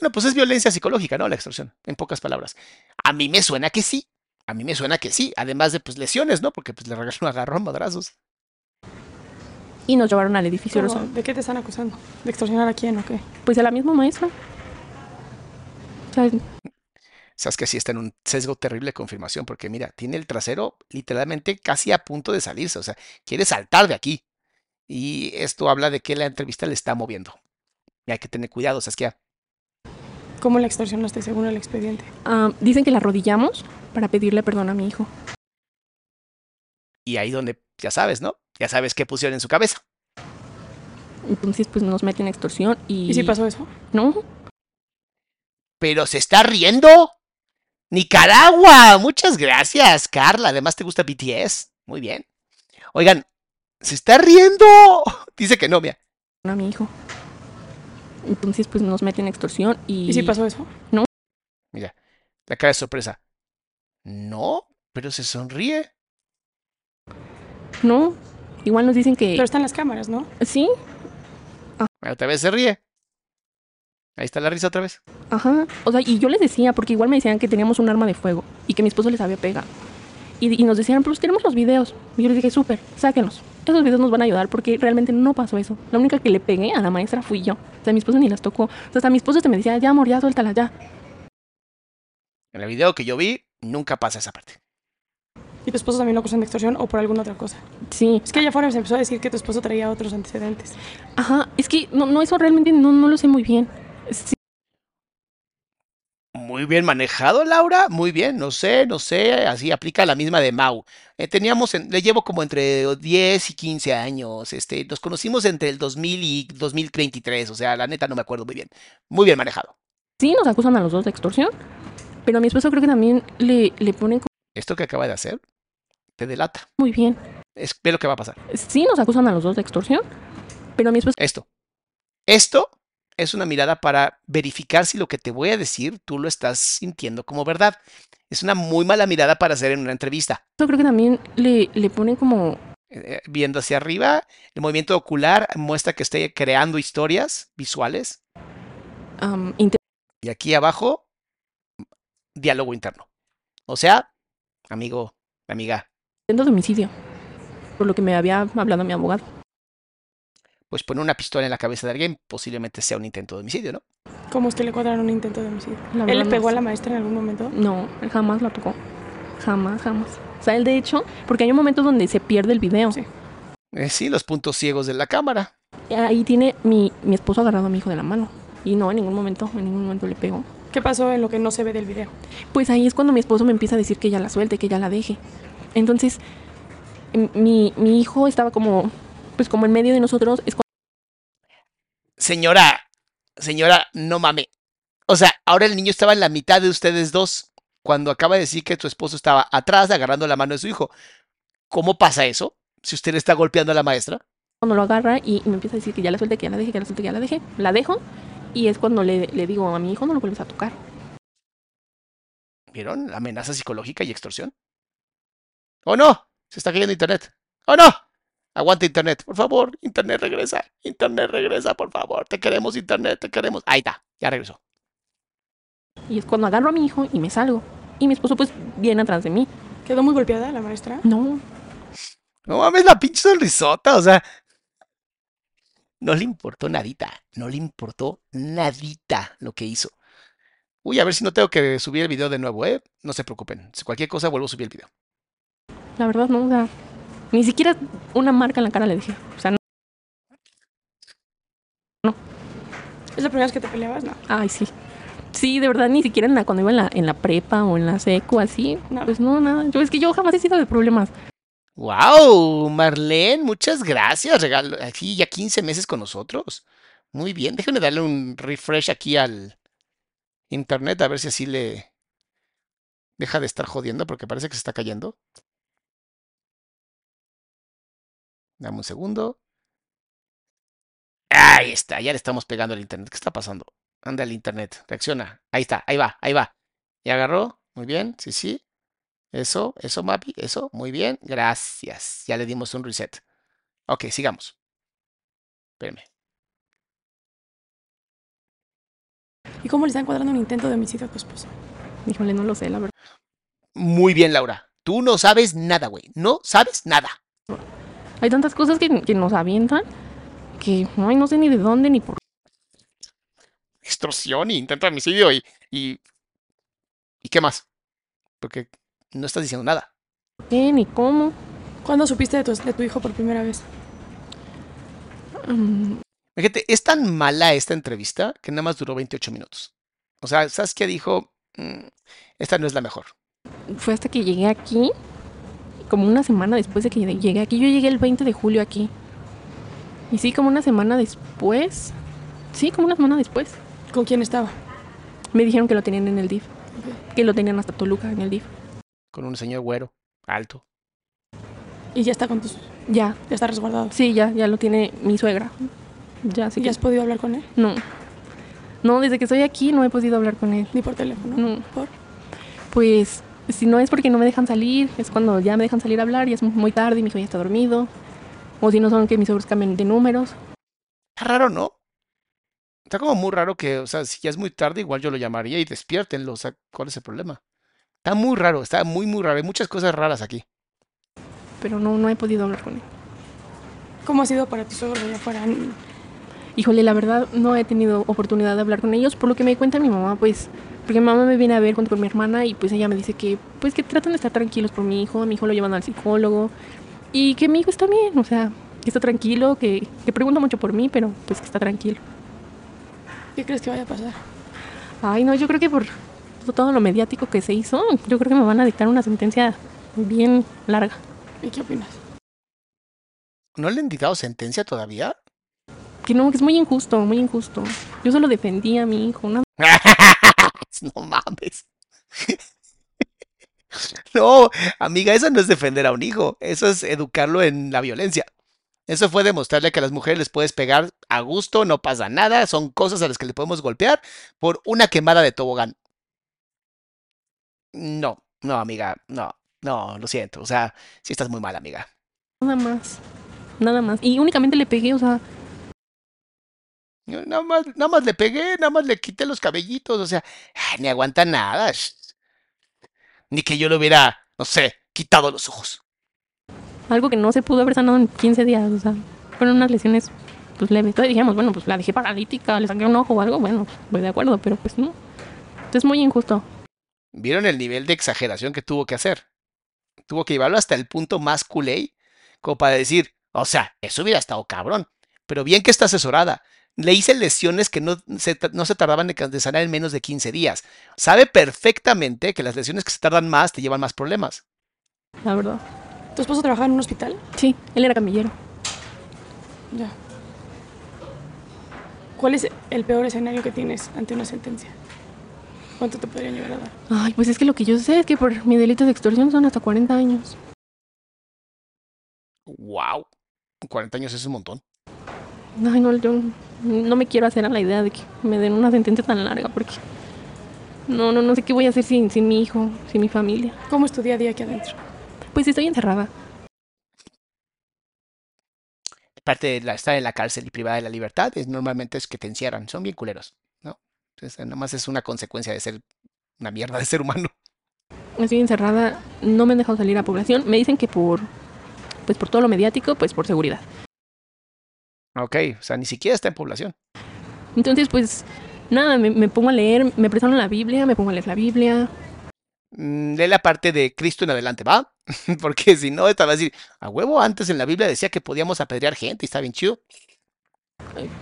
Bueno, pues es violencia psicológica, ¿no? La extorsión, en pocas palabras. A mí me suena que sí. A mí me suena que sí. Además de pues lesiones, ¿no? Porque pues le regalan un agarrón, madrazos. Y nos llevaron al edificio. ¿De qué te están acusando? ¿De extorsionar a quién o qué? Pues a la misma maestra. O sea, Sabes que sí está en un sesgo terrible de confirmación, porque mira, tiene el trasero literalmente casi a punto de salirse. O sea, quiere saltar de aquí. Y esto habla de que la entrevista le está moviendo. Y hay que tener cuidado, Saskia. ¿Cómo la extorsionaste según el expediente? ah, dicen que la arrodillamos para pedirle perdón a mi hijo. Y ahí donde, ya sabes, ¿no? Ya sabes qué pusieron en su cabeza. Entonces, pues nos meten extorsión y... ¿Y si pasó eso? No, Pero se está riendo. Nicaragua. Muchas gracias, Carla. Además te gusta BTS. Muy bien. Oigan, se está riendo. Dice que no, mira. a mi hijo. Entonces, pues nos meten extorsión y... ¿Y si pasó eso? Mira, la cara de sorpresa. No, pero se sonríe. No, Igual nos dicen que... Pero están las cámaras, ¿no? Sí, Otra vez se ríe. Ahí está la risa otra vez. Ajá. O sea, y yo les decía, porque igual me decían que teníamos un arma de fuego y que mi esposo les había pegado. Y, y nos decían, pues tenemos los videos. Y yo les dije, súper, sáquenlos. Esos videos nos van a ayudar porque realmente no pasó eso. La única que le pegué a la maestra fui yo. O sea, mi esposo ni las tocó. O sea, hasta mi esposo te me decía, ya, amor, ya, suéltala, ya. En el video que yo vi, nunca pasa esa parte. ¿Y tu esposo también lo acusan de extorsión o por alguna otra cosa? Sí. Es que allá afuera se empezó a decir que tu esposo traía otros antecedentes. Ajá. Es que no, no eso realmente no, no lo sé muy bien. Sí, Muy bien manejado, Laura. Muy bien. No sé, no sé. Así aplica la misma de Mau. Eh, teníamos, en- le llevo como entre 10 y 15 años. Este, nos conocimos entre el 2000 y 2023. O sea, la neta no me acuerdo muy bien. Muy bien manejado. sí nos acusan a los dos de extorsión. Pero a mi esposo creo que también le, le ponen como Esto que acaba de hacer te delata. muy bien. Es, ve lo que va a pasar. Sí nos acusan a los dos de extorsión. Pero a mi esposo Esto. Esto es una mirada para verificar si lo que te voy a decir tú lo estás sintiendo como verdad. Es una muy mala mirada para hacer en una entrevista. creo que también le, le ponen como Eh, viendo hacia arriba, el movimiento ocular muestra que esté creando historias visuales. inter- Y aquí abajo, diálogo interno. O sea, amigo, amiga, intento de homicidio. Por lo que me había hablado mi abogado. Pues poner una pistola en la cabeza de alguien posiblemente sea un intento de homicidio, ¿no? ¿Cómo que le cuadran un intento de homicidio? La ¿Él le no pegó a la maestra en algún momento? No, él jamás la tocó. Jamás, jamás. O sea, él de hecho, porque hay un momento donde se pierde el video. Sí. Eh, sí, los puntos ciegos de la cámara. Ahí tiene mi, mi esposo agarrado a mi hijo de la mano. Y no, en ningún momento, en ningún momento le pegó. ¿Qué pasó en lo que no se ve del video? Pues ahí es cuando mi esposo me empieza a decir que ya la suelte, que ya la deje. Entonces, m- mi, mi hijo estaba como, pues como en medio de nosotros. Es Señora, señora, no mame. O sea, ahora el niño estaba en la mitad de ustedes dos cuando acaba de decir que tu esposo estaba atrás agarrando la mano de su hijo. ¿Cómo pasa eso? Si usted le está golpeando a la maestra. cuando lo agarra y, y me empieza a decir que ya la suelte, que ya la deje, que ya la suelte, que ya la deje. La dejo y es cuando le, le digo a mi hijo no lo vuelves a tocar. ¿Vieron? Amenaza psicológica y extorsión. ¡Oh no! Se está cayendo internet. ¡Oh no! Aguanta internet, por favor. Internet regresa. Internet regresa, por favor. Te queremos, internet, te queremos. Ahí está, ya regresó. Y es cuando agarro a mi hijo y me salgo. Y mi esposo pues viene atrás de mí. ¿Quedó muy golpeada la maestra? No, No mames, la pinche sonrisota, o sea. No le importó nadita. No le importó nadita lo que hizo. Uy, a ver si no tengo que subir el video de nuevo, ¿eh? No se preocupen. Si cualquier cosa, vuelvo a subir el video. la verdad no, o sea, ni siquiera una marca en la cara le dije. O sea, no. ¿Es la primera vez que te peleabas? No. Ay, sí. Sí, de verdad, ni siquiera en la, cuando iba en la, en la prepa o en la seco, así. No. Pues no, nada. Yo es que yo jamás he sido de problemas. ¡Wow! Marlene, muchas gracias. Regalo aquí ya 15 meses con nosotros. Muy bien. Déjenme darle un refresh aquí al internet a ver si así le deja de estar jodiendo porque parece que se está cayendo. Dame un segundo. Ahí está, ya le estamos pegando al internet. ¿Qué está pasando? Anda el internet, reacciona. Ahí está, ahí va, ahí va. ¿Ya agarró? Muy bien, sí, sí. Eso, eso, Mapi, eso, muy bien, gracias. Ya le dimos un reset. Ok, sigamos. Espérame. ¿Y cómo le están cuadrando un intento de homicidio a tu esposo? Híjole, no lo sé, la verdad. Muy bien, Laura. Tú no sabes nada, güey. No sabes nada. Hay tantas cosas que, que nos avientan que ay, no sé ni de dónde ni por Extorsión y intento de homicidio y, y. ¿Y qué más? Porque no estás diciendo nada. qué ni cómo. ¿Cuándo supiste de tu, de tu hijo por primera vez? Fíjate, es tan mala esta entrevista que nada más duró 28 minutos. O sea, Saskia dijo, "Mm, esta no es la mejor. fue hasta que llegué aquí, como una semana después de que llegué aquí. Yo llegué el 20 de julio aquí. Y sí, como una semana después. Sí, como una semana después. ¿Con quién estaba? Me dijeron que lo tenían en el DIF. Que lo tenían hasta Toluca en el DIF. Con un señor güero, alto. Y ya está con tus... Ya, Ya está resguardado. sí, ya, ya lo tiene mi suegra. Ya, sí ¿Y que... has podido hablar con él? No. No, desde que estoy aquí no he podido hablar con él. Ni por teléfono. No. ¿Por? Pues, si no es porque no me dejan salir, es cuando ya me dejan salir a hablar y es muy tarde y mi hijo ya está dormido. O si no son que mis ojos cambien de números. Está raro, ¿no? Está como muy raro que, o sea, si ya es muy tarde, igual yo lo llamaría y despiértenlo. O sea, ¿cuál es el problema? Está muy raro, está muy, muy raro. Hay muchas cosas raras aquí. Pero no, no he podido hablar con él. ¿Cómo ha sido para tus suegros allá afuera? Híjole, la verdad no he tenido oportunidad de hablar con ellos, por lo que me cuenta mi mamá, pues, porque mi mamá me viene a ver junto con mi hermana y pues ella me dice que, pues, que tratan de estar tranquilos por mi hijo, a mi hijo lo llevan al psicólogo y que mi hijo está bien, o sea, que está tranquilo, que, que pregunta mucho por mí, pero pues que está tranquilo. ¿Qué crees que vaya a pasar? Ay, no, yo creo que por todo lo mediático que se hizo, yo creo que me van a dictar una sentencia bien larga. ¿Y qué opinas? ¿No le han dictado sentencia todavía? Que no, que es muy injusto, muy injusto. Yo solo defendí a mi hijo, ¿no? no mames. no, amiga, eso no es defender a un hijo, eso es educarlo en la violencia. Eso fue demostrarle que a las mujeres les puedes pegar a gusto, no pasa nada, son cosas a las que le podemos golpear por una quemada de tobogán. No, no, amiga, no, no, lo siento. O sea, sí estás muy mal, amiga. Nada más, nada más. Y únicamente le pegué, o sea. Nada más, nada más le pegué, nada más le quité los cabellitos, o sea, ni aguanta nada. Ni que yo le hubiera, no sé, quitado los ojos. Algo que no se pudo haber sanado en 15 días, o sea, fueron unas lesiones pues leves. Entonces dijimos, bueno, pues la dejé paralítica, le saqué un ojo o algo, bueno, voy de acuerdo, pero pues no. Entonces es muy injusto. ¿Vieron el nivel de exageración que tuvo que hacer? Tuvo que llevarlo hasta el punto más culé, como para decir, o sea, eso hubiera estado cabrón. Pero bien que está asesorada. Le hice lesiones que no se, no se tardaban de sanar en menos de 15 días. Sabe perfectamente que las lesiones que se tardan más te llevan más problemas. La verdad. ¿Tu esposo trabajaba en un hospital? Sí, él era camillero. Ya. ¿Cuál es el peor escenario que tienes ante una sentencia? ¿Cuánto te podrían llegar a dar? Ay, pues es que lo que yo sé es que por mi delito de extorsión son hasta 40 años. Wow. 40 años es un montón. Ay, no, yo no me quiero hacer a la idea de que me den una sentencia tan larga porque no, no, no sé qué voy a hacer sin, sin mi hijo, sin mi familia. ¿Cómo es tu día a día aquí adentro? Pues estoy encerrada. Parte de la, estar en la cárcel y privada de la libertad es normalmente es que te encierran. Son bien culeros, ¿no? Entonces, nada más es una consecuencia de ser una mierda de ser humano. Estoy encerrada, no me han dejado salir a población. Me dicen que por, pues por todo lo mediático, pues por seguridad. Ok, o sea, ni siquiera está en población. Entonces, pues nada, me, me pongo a leer, me prestaron la Biblia, me pongo a leer la Biblia. Mm, lee la parte de Cristo en adelante, ¿va? Porque si no, esta va a decir, a huevo, antes en la Biblia decía que podíamos apedrear gente y está bien chido.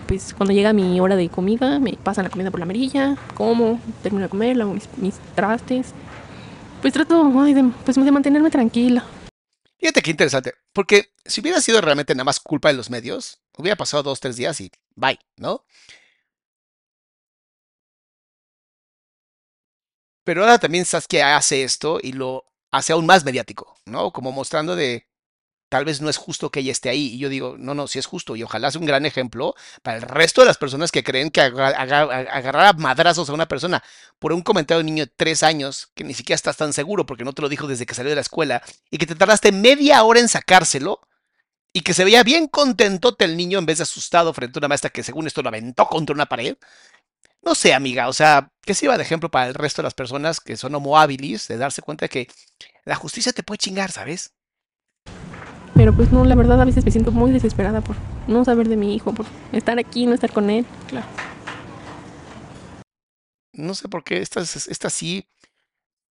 Pues cuando llega mi hora de comida, me pasan la comida por la merilla, como, termino de comer, mis, mis trastes. Pues trato ay, de, pues, de mantenerme tranquila. Fíjate qué interesante, porque si hubiera sido realmente nada más culpa de los medios, hubiera pasado dos, tres días y bye, ¿no? Pero ahora también Saskia hace esto y lo hace aún más mediático, ¿no? Como mostrando de tal vez no es justo que ella esté ahí. Y yo digo, no, no, sí es justo. Y ojalá sea un gran ejemplo para el resto de las personas que creen que agar agar agarrar a madrazos a una persona por un comentario de un niño de tres años, que ni siquiera estás tan seguro porque no te lo dijo desde que salió de la escuela, y que te tardaste media hora en sacárselo, y que se veía bien contentote el niño en vez de asustado frente a una maestra que según esto lo aventó contra una pared. No sé, amiga, o sea, que sirva de ejemplo para el resto de las personas que son homo habilis, de darse cuenta de que la justicia te puede chingar, ¿sabes? Pero pues no, la verdad a veces me siento muy desesperada por no saber de mi hijo, por estar aquí, no estar con él. Claro. No sé por qué esta, esta sí,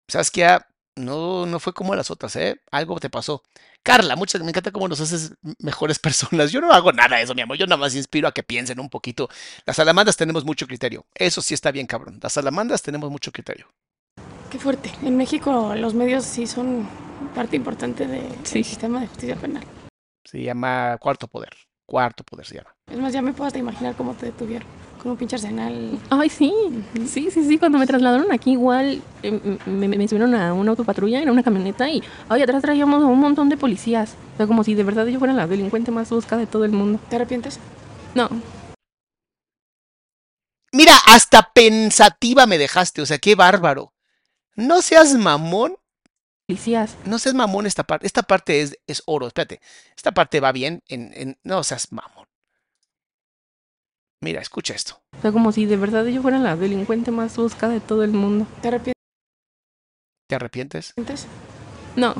Saskia, no, no fue como las otras, ¿eh? Algo te pasó. Carla, muchas, me encanta cómo nos haces mejores personas. Yo no hago nada de eso, mi amor. Yo nada más inspiro a que piensen un poquito. Las salamandas tenemos mucho criterio. Eso sí está bien, cabrón. Las salamandas tenemos mucho criterio. Qué fuerte. En México los medios sí son parte importante del Sí. sistema de justicia penal. Se llama cuarto poder. Cuarto poder se llama. Es más, ya me puedo hasta imaginar cómo te detuvieron. Un pinche arsenal. Ay, sí, sí, sí, sí. Cuando me trasladaron aquí, igual eh, me, me subieron a una autopatrulla, era una camioneta y, ay, atrás traíamos a un montón de policías. O sea, como si de verdad yo fuera la delincuente más buscada de todo el mundo. ¿Te arrepientes? No, Mira, hasta pensativa me dejaste. O sea, qué bárbaro. No seas mamón policías. No seas mamón esta parte. Esta parte es, es oro. Espérate. Esta parte va bien. En, en, no seas mamón. Mira, escucha esto. O sea, como si de verdad yo fuera la delincuente más buscada de todo el mundo. ¿Te arrepientes? ¿Te arrepientes? No,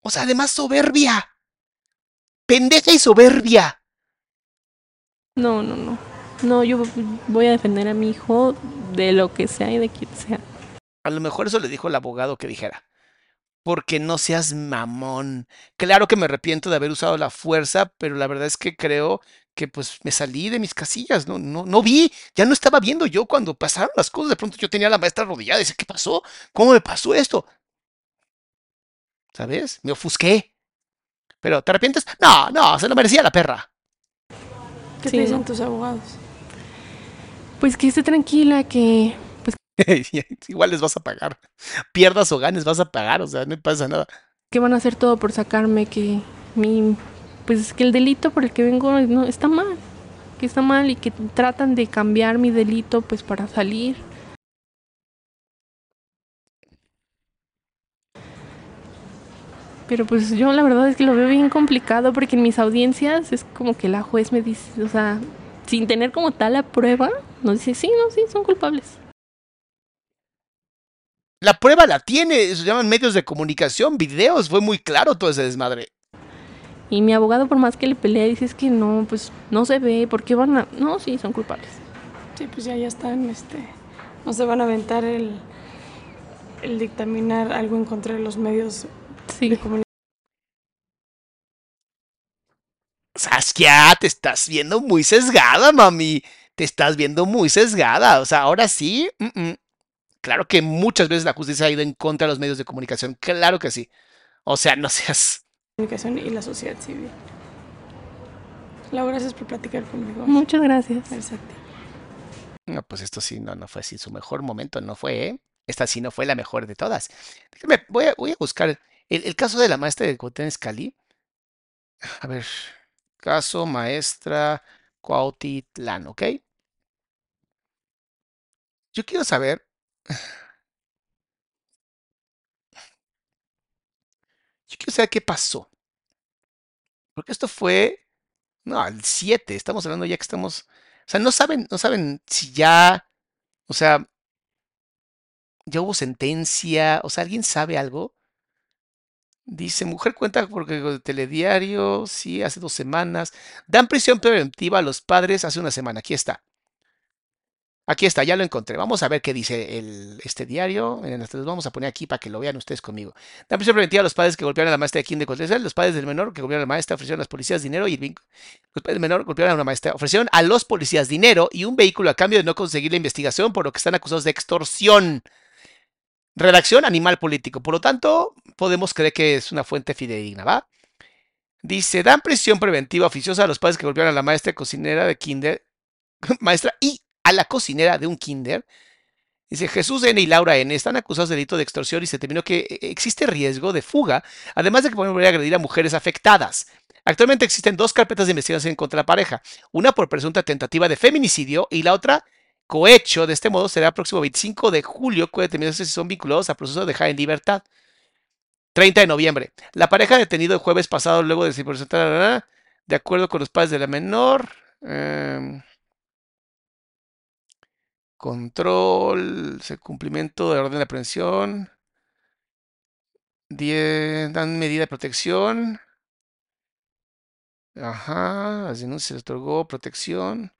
O sea, además soberbia. Pendeja y soberbia. no, no, no. No, yo voy a defender a mi hijo de lo que sea y de quien sea. A lo mejor eso le dijo el abogado que dijera. Porque no seas mamón. Claro que me arrepiento de haber usado la fuerza, pero la verdad es que creo que pues me salí de mis casillas. No, no, no vi. Ya no estaba viendo yo cuando pasaron las cosas. De pronto yo tenía a la maestra arrodillada y decía, ¿qué pasó? ¿Cómo me pasó esto? ¿Sabes? Me ofusqué. Pero, ¿te arrepientes? No, no, se lo merecía la perra. ¿Qué Sí, te dicen no. tus abogados? Pues que esté tranquila, que Igual les vas a pagar. Pierdas o ganes, vas a pagar. O sea, no pasa nada. que van a hacer todo por sacarme, que mi pues que el delito por el que vengo no está mal, que está mal y que tratan de cambiar mi delito pues para salir. Pero pues yo la verdad es que lo veo bien complicado porque en mis audiencias es como que la juez me dice, o sea, sin tener como tal la prueba, nos dice, sí, no, sí, son culpables. La prueba la tiene. Se llaman medios de comunicación, videos. Fue muy claro todo ese desmadre. Y mi abogado, por más que le pelea, dice es que no, pues no se ve, ¿por qué van a...? No, sí, son culpables. Sí, pues ya, ya están, este, no se van a aventar el, el dictaminar algo en contra de los medios Sí. de comunicación. Saskia, te estás viendo muy sesgada, mami. Te estás viendo muy sesgada. O sea, ahora sí. mm, mm. Claro que muchas veces la justicia ha ido en contra de los medios de comunicación. Claro que sí. O sea, no seas. y la sociedad civil. Laura, gracias por platicar conmigo. Muchas gracias. Gracias a ti. No, pues esto sí, no, no fue así. Su mejor momento no fue, ¿eh? Esta sí no fue la mejor de todas. Déjame, voy a, voy a buscar el, el caso de la maestra de Cuauhtémoc Escalí. A ver. Caso maestra Cuautitlán, ¿ok? Yo quiero saber. Yo quiero saber qué pasó. Porque esto fue. No, al 7. Estamos hablando ya que estamos. O sea, no saben, no saben si ya. O sea. Ya hubo sentencia. O sea, ¿alguien sabe algo? Dice, mujer cuenta porque el telediario, sí, hace dos semanas. Dan prisión preventiva a los padres hace una semana. Aquí está. Aquí está, ya lo encontré. Vamos a ver qué dice este diario. Los vamos a poner aquí para que lo vean ustedes conmigo. Dan prisión preventiva a los padres que golpearon a la maestra de kinder con Los padres del menor que golpearon a la maestra ofrecieron a las policías dinero y Los padres del menor golpearon a una maestra. Ofrecieron a los policías dinero y un vehículo a cambio de no conseguir la investigación, por lo que están acusados de extorsión. Redacción animal político. Por lo tanto, podemos creer que es una fuente fidedigna, ¿va? Dice, dan prisión preventiva oficiosa a los padres que golpearon a la maestra cocinera de kinder, maestra y a la cocinera de un kinder. Dice, Jesús N. y Laura N. están acusados de delito de extorsión y se determinó que eh, existe riesgo de fuga, además de que pueden volver a agredir a mujeres afectadas. Actualmente existen dos carpetas de investigación contra la pareja, una por presunta tentativa de feminicidio y la otra cohecho. De este modo será el próximo 25 de julio que determinarse si son vinculados a proceso de dejar en libertad. 30 de noviembre. La pareja detenido el jueves pasado luego de de acuerdo con los padres de la menor. em, control, cumplimiento de orden de aprehensión. Dan medida de protección. Ajá, las denuncias se otorgó protección.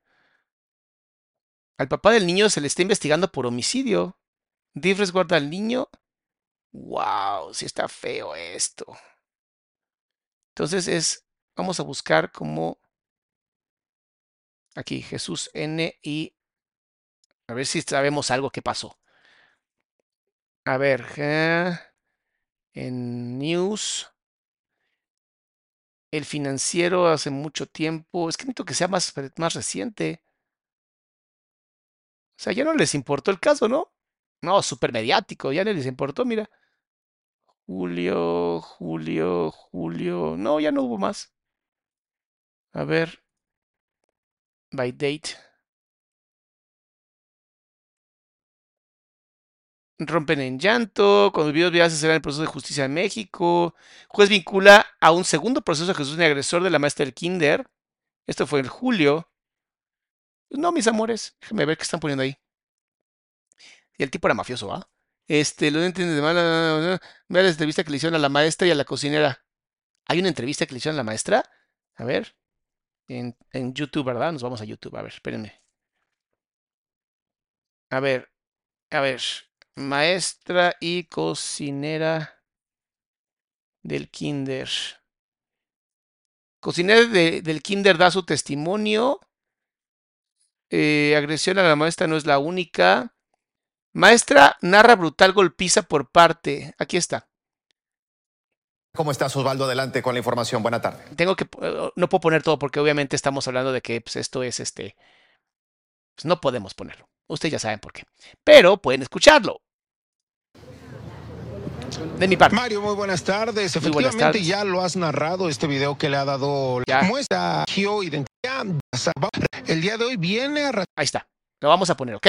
Al papá del niño se le está investigando por homicidio. DIF resguarda al niño. Wow, sí está feo esto. Entonces es, vamos a buscar como aquí Jesús N y a ver si sabemos algo que pasó. A ver, eh, en news, el financiero hace mucho tiempo. Es que necesito que sea más, más reciente. O sea, ya no les importó el caso, ¿no? No, súper mediático, ya no les importó, mira. Julio, julio, julio. No, ya no hubo más. A ver. By date. Rompen en llanto. Videos virales se el proceso de justicia en México. Juez vincula a un segundo proceso a Jesús, el agresor de la maestra del Kinder. Esto fue en julio. No, mis amores. Déjenme ver qué están poniendo ahí. Y el tipo era mafioso, ¿ah? Este, lo entiende de mala. Vea la entrevista que le hicieron a la maestra y a la cocinera. ¿Hay una entrevista que le hicieron a la maestra? A ver. En YouTube, ¿verdad? Nos vamos a YouTube. A ver, espérenme. A ver. A ver. Maestra y cocinera del kinder. Cocinera de, del kinder da su testimonio. Eh, agresión a la maestra no es la única. Maestra narra brutal golpiza por parte. Aquí está. ¿Cómo estás, Osvaldo? Adelante con la información. Buena tarde. Tengo que, eh, no puedo poner todo porque obviamente estamos hablando de que pues, esto es este. Pues no podemos ponerlo. Ustedes ya saben por qué. Pero pueden escucharlo. De mi parte. Mario, muy buenas tardes. Efectivamente, ya lo has narrado, este video que le ha dado ya. muestra identidad. El día de hoy viene a... Ahí está. Lo vamos a poner, ¿ok?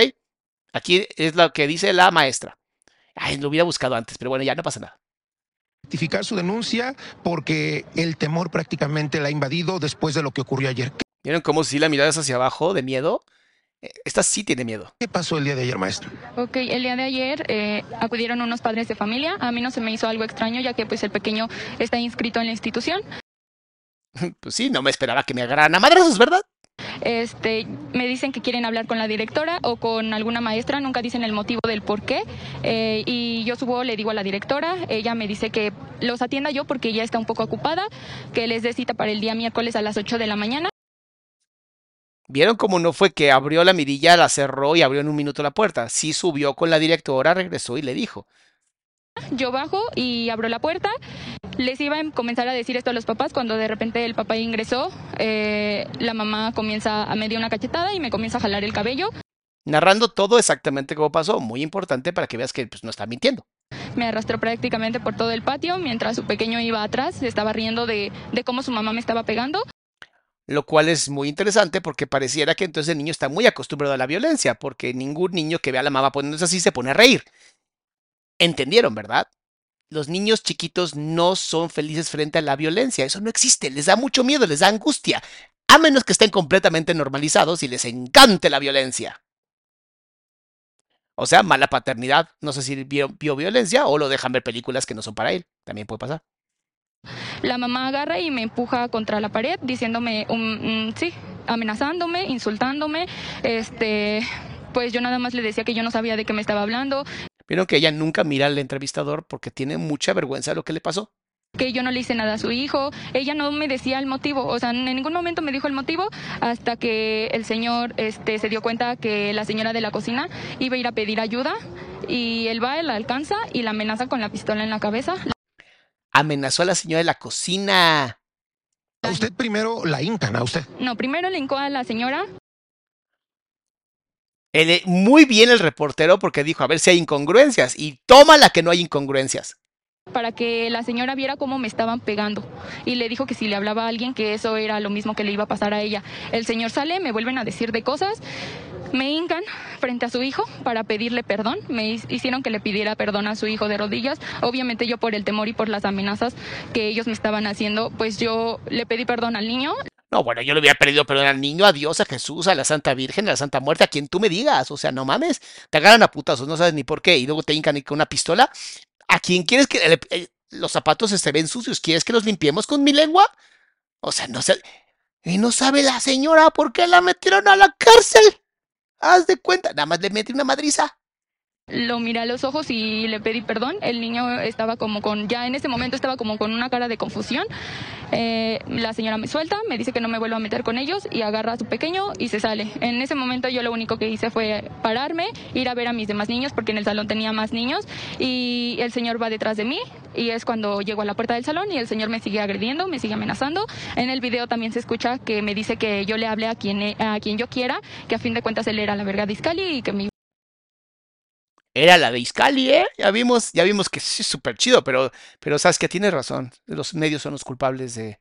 Aquí es lo que dice la maestra. Ay, lo hubiera buscado antes, pero bueno, ya no pasa nada rectificar su denuncia porque el temor prácticamente la ha invadido después de lo que ocurrió ayer. ¿Vieron cómo si la mirada es hacia abajo de miedo? Esta sí tiene miedo. ¿Qué pasó el día de ayer, maestro? Ok, el día de ayer eh, acudieron unos padres de familia. A mí no se me hizo algo extraño, ya que pues el pequeño está inscrito en la institución. Pues sí, no me esperaba que me agarraran a madrazos, ¿verdad? Este, me dicen que quieren hablar con la directora o con alguna maestra, nunca dicen el motivo del por qué. Eh, y yo subo, le digo a la directora, ella me dice que los atienda yo porque ella está un poco ocupada, que les dé cita para el día miércoles a las 8 de la mañana. ¿Vieron cómo no fue que abrió la mirilla, la cerró y abrió en un minuto la puerta? Sí subió con la directora, regresó y le dijo. Yo bajo y abro la puerta. Les iba a comenzar a decir esto a los papás cuando de repente el papá ingresó. Eh, la mamá comienza a medir una cachetada y me comienza a jalar el cabello. Narrando todo exactamente como pasó. Muy importante para que veas que pues, no está mintiendo. Me arrastró prácticamente por todo el patio mientras su pequeño iba atrás. Se estaba riendo de, de cómo su mamá me estaba pegando lo cual es muy interesante porque pareciera que entonces el niño está muy acostumbrado a la violencia, porque ningún niño que vea a la mamá poniéndose así se pone a reír. Entendieron, ¿verdad? Los niños chiquitos no son felices frente a la violencia, eso no existe, les da mucho miedo, les da angustia, a menos que estén completamente normalizados y les encante la violencia. O sea, mala paternidad, no sé si vio, violencia o lo dejan ver películas que no son para él, también puede pasar. La mamá agarra y me empuja contra la pared diciéndome, um, sí, amenazándome, insultándome, este, pues yo nada más le decía que yo no sabía de qué me estaba hablando. Vieron que ella nunca mira al entrevistador porque tiene mucha vergüenza de lo que le pasó que yo no le hice nada a su hijo, ella no me decía el motivo, o sea, en ningún momento me dijo el motivo hasta que el señor este, se dio cuenta que la señora de la cocina iba a ir a pedir ayuda y él va, la alcanza y la amenaza con la pistola en la cabeza. Amenazó a la señora de la cocina. A usted primero la hincan, a usted. No, primero le hincó a la señora muy bien el reportero porque dijo, a ver si hay incongruencias. Y toma la que no hay incongruencias. Para que la señora viera cómo me estaban pegando. Y le dijo que si le hablaba a alguien, que eso era lo mismo que le iba a pasar a ella. El señor sale, me vuelven a decir de cosas. Me hincan frente a su hijo para pedirle perdón. Me hicieron que le pidiera perdón a su hijo de rodillas. Obviamente yo por el temor y por las amenazas que ellos me estaban haciendo, pues yo le pedí perdón al niño. No, bueno, yo le hubiera pedido perdón al niño, a Dios, a Jesús, a la Santa Virgen, a la Santa Muerte, a quien tú me digas. O sea, no mames, te agarran a putazos, no sabes ni por qué, y luego te hincan con una pistola. ¿A quién quieres que eh, los zapatos se ven sucios? ¿Quieres que los limpiemos con mi lengua? O sea, no sé. Y no sabe la señora por qué la metieron a la cárcel. Haz de cuenta, nada más le metí una madriza. Lo miré a los ojos y le pedí perdón. El niño estaba como con, ya en ese momento estaba como con una cara de confusión. Eh, la señora me suelta, me dice que no me vuelva a meter con ellos y agarra a su pequeño y se sale. En ese momento yo lo único que hice fue pararme, ir a ver a mis demás niños porque en el salón tenía más niños y el señor va detrás de mí y es cuando llego a la puerta del salón y el señor me sigue agrediendo, me sigue amenazando. En el video también se escucha que me dice que yo le hable a quien, a quien yo quiera, que a fin de cuentas él era la verga de Iscali y que me era la de Iscali, ¿eh? Ya vimos, ya vimos que sí es súper chido, pero, pero sabes que tiene razón. Los medios son los culpables de,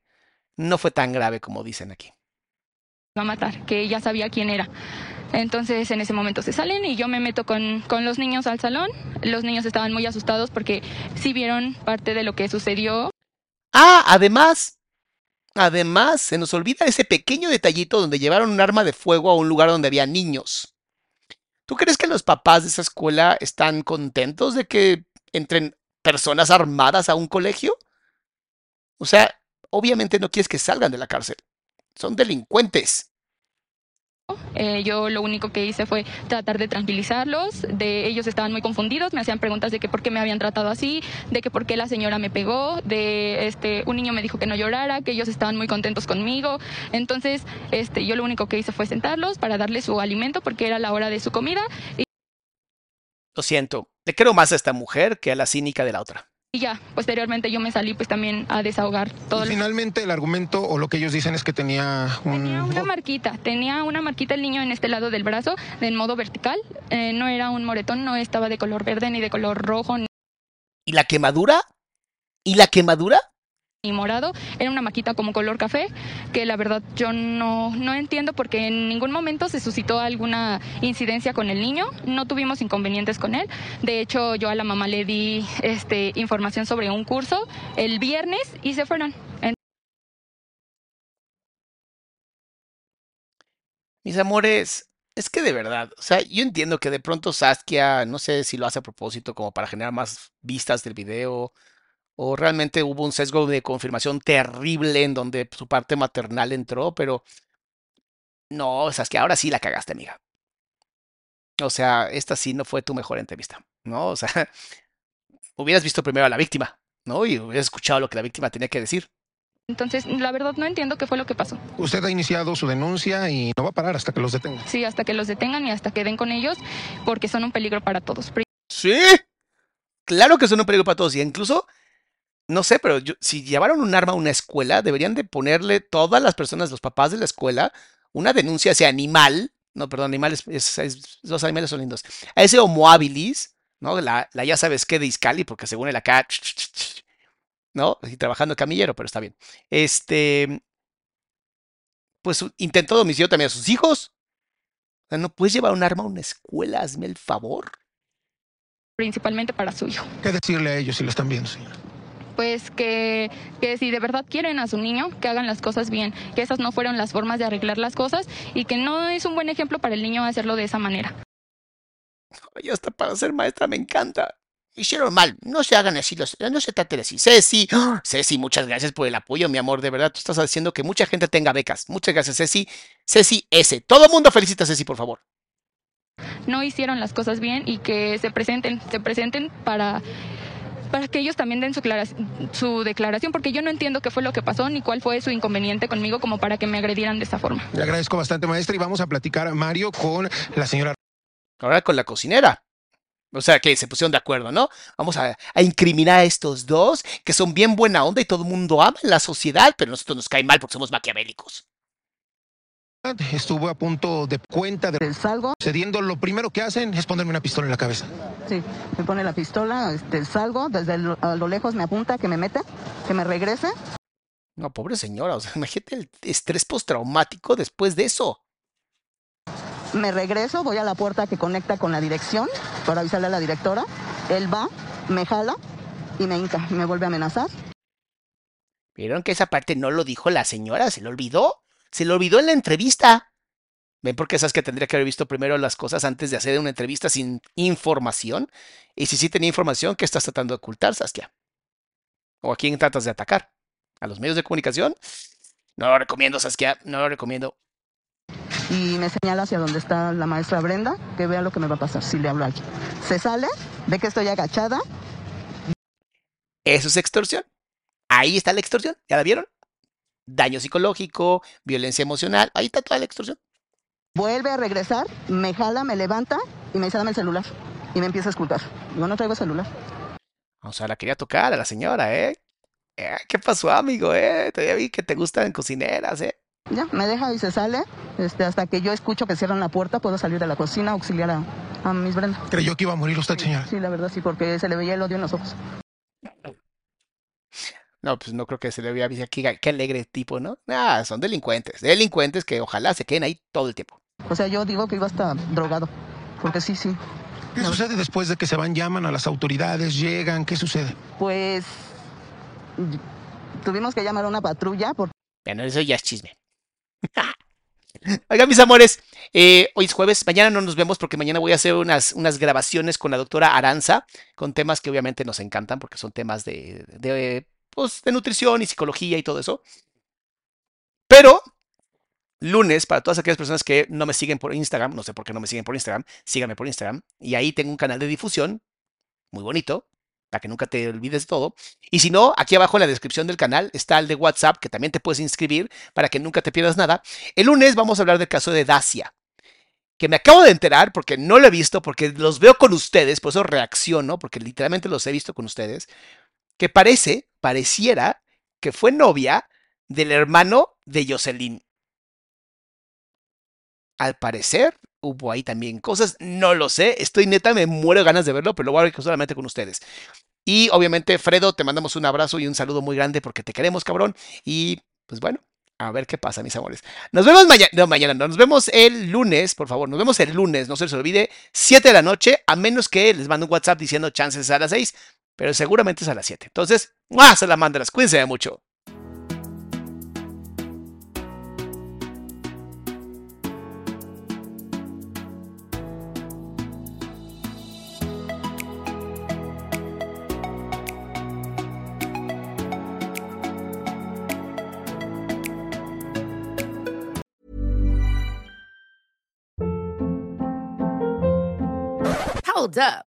no fue tan grave como dicen aquí. va a matar, que ella sabía quién era. Entonces en ese momento se salen y yo me meto con, con los niños al salón. Los niños estaban muy asustados porque sí vieron parte de lo que sucedió. Ah, además, además, se nos olvida ese pequeño detallito donde llevaron un arma de fuego a un lugar donde había niños. ¿Tú crees que los papás de esa escuela están contentos de que entren personas armadas a un colegio? O sea, obviamente no quieres que salgan de la cárcel. Son delincuentes. Eh, yo lo único que hice fue tratar de tranquilizarlos, de ellos estaban muy confundidos, me hacían preguntas de que por qué me habían tratado así, de que por qué la señora me pegó, de este un niño me dijo que no llorara, que ellos estaban muy contentos conmigo. Entonces, este yo lo único que hice fue sentarlos para darles su alimento porque era la hora de su comida y Lo siento, le creo más a esta mujer que a la cínica de la otra. Y ya, posteriormente yo me salí pues también a desahogar todo Y finalmente el argumento o lo que ellos dicen es que tenía un... Tenía una marquita, tenía una marquita el niño en este lado del brazo, en modo vertical. Eh, no era un moretón, no estaba de color verde ni de color rojo ni ¿Y la quemadura? ¿Y la quemadura? Morado, era una maquita como color café, que la verdad yo no, no entiendo porque en ningún momento se suscitó alguna incidencia con el niño, no tuvimos inconvenientes con él. De hecho, yo a la mamá le di este, información sobre un curso el viernes y se fueron. Mis amores, es que de verdad, o sea, yo entiendo que de pronto Saskia, no sé si lo hace a propósito como para generar más vistas del video, o realmente hubo un sesgo de confirmación terrible en donde su parte maternal entró, pero no, Saskia, ahora sí la cagaste, amiga. O sea, esta sí no fue tu mejor entrevista, ¿no? O sea, hubieras visto primero a la víctima, ¿no? Y hubieras escuchado lo que la víctima tenía que decir. Entonces, la verdad no entiendo qué fue lo que pasó. Usted ha iniciado su denuncia y no va a parar hasta que los detenga. Sí, hasta que los detengan y hasta que den con ellos, porque son un peligro para todos. Sí, claro que son un peligro para todos. Y incluso, no sé, pero yo- si llevaron un arma a una escuela, deberían de ponerle todas las personas, los papás de la escuela, una denuncia a ese animal. No, perdón, animales, es- es- los animales son lindos. A ese homo habilis, ¿no? La, la ya sabes qué de Iscali, porque según el acá, ¿no? Y trabajando camillero, pero está bien. Este, pues intentó de homicidio también a sus hijos. O sea, no puedes llevar un arma a una escuela, hazme el favor. principalmente para su hijo. ¿Qué decirle a ellos si lo están viendo, señora? Pues que, que si de verdad quieren a su niño, que hagan las cosas bien, que esas no fueron las formas de arreglar las cosas y que no es un buen ejemplo para el niño hacerlo de esa manera. Y hasta para ser maestra me encanta. Hicieron mal, no se hagan así, los- no se trate de así. Ceci, ¡ah! Ceci, muchas gracias por el apoyo, mi amor, de verdad, tú estás haciendo que mucha gente tenga becas. Muchas gracias, Ceci. Ceci S. Todo mundo felicita a Ceci, por favor. No hicieron las cosas bien y que se presenten, se presenten para para que ellos también den su, clara- su declaración, porque yo no entiendo qué fue lo que pasó ni cuál fue su inconveniente conmigo como para que me agredieran de esa forma. Le agradezco bastante, maestra, y vamos a platicar, Mario, con la señora Ahora con la cocinera. O sea, que se pusieron de acuerdo, ¿no? Vamos a, a incriminar a estos dos, que son bien buena onda y todo el mundo ama en la sociedad, pero a nosotros nos cae mal porque somos maquiavélicos. Estuvo a punto de cuenta de salgo. cediendo. Lo primero que hacen es ponerme una pistola en la cabeza. Sí, me pone la pistola, este, salgo, desde lo, a lo lejos me apunta que me mete, que me regrese. No, pobre señora, o sea, imagínate el estrés postraumático después de eso. Me regreso, voy a la puerta que conecta con la dirección para avisarle a la directora. Él va, me jala y me hinca, y me vuelve a amenazar. ¿Vieron que esa parte no lo dijo la señora? ¿Se lo olvidó? Se lo olvidó en la entrevista. ¿Ven por qué sabes que tendría que haber visto primero las cosas antes de hacer una entrevista sin información? Y si sí tenía información, ¿qué estás tratando de ocultar, Saskia? ¿O a quién tratas de atacar? ¿A los medios de comunicación? No lo recomiendo, Saskia, no lo recomiendo. Y me señala hacia donde está la maestra Brenda, que vea lo que me va a pasar si le hablo a alguien. Se sale, ve que estoy agachada, Eso es extorsión. Ahí está la extorsión. ¿Ya la vieron? Daño psicológico, violencia emocional. Ahí está toda la extorsión. vuelve a regresar, me jala, me levanta y me dice dame el celular. Y me empieza a esculcar. Yo no traigo celular. O sea, la quería tocar a la señora, ¿eh? Eh, ¿Qué pasó, amigo? ¿Eh? Todavía vi que te gustan cocineras, ¿eh? Ya, me deja y se sale. Este, hasta que yo escucho que cierran la puerta, puedo salir de la cocina, auxiliar a, a mis Brenda. Creyó que iba a morir usted, señora. Sí, la verdad sí, porque se le veía el odio en los ojos. No, pues no creo que se le vea aquí, qué alegre tipo, ¿no? Ah, son delincuentes, delincuentes que ojalá se queden ahí todo el tiempo. O sea, yo digo que iba hasta drogado, porque sí, sí. ¿Qué sucede después de que se van, llaman a las autoridades, llegan? ¿Qué sucede? Pues tuvimos que llamar a una patrulla. Por... Bueno, eso ya es chisme. Oigan, mis amores, eh, hoy es jueves, mañana no nos vemos porque mañana voy a hacer unas, unas grabaciones con la doctora Aranza, con temas que obviamente nos encantan porque son temas de, de, pues, de nutrición y psicología y todo eso. Pero lunes, para todas aquellas personas que no me siguen por Instagram, no sé por qué no me siguen por Instagram, síganme por Instagram. Y ahí tengo un canal de difusión muy bonito, para que nunca te olvides de todo. Y si no, aquí abajo en la descripción del canal está el de WhatsApp, que también te puedes inscribir para que nunca te pierdas nada. El lunes vamos a hablar del caso de Dacia, que me acabo de enterar porque no lo he visto, porque los veo con ustedes, por eso reacciono, porque literalmente los he visto con ustedes, que parece, pareciera que fue novia del hermano de Jocelyn al parecer hubo ahí también cosas, no lo sé, estoy neta, me muero de ganas de verlo, pero lo voy a ver solamente con ustedes. Y obviamente, Fredo, te mandamos un abrazo y un saludo muy grande porque te queremos, cabrón. Y pues bueno, a ver qué pasa, mis amores. Nos vemos mañana, no, mañana, no, nos vemos el lunes, por favor, nos vemos el lunes, no se les olvide, 7 de la noche, a menos que les mande un WhatsApp diciendo chances a las 6, pero seguramente es a las 7. Entonces, ¡ah, salamandras! Cuídense mucho. Hold up.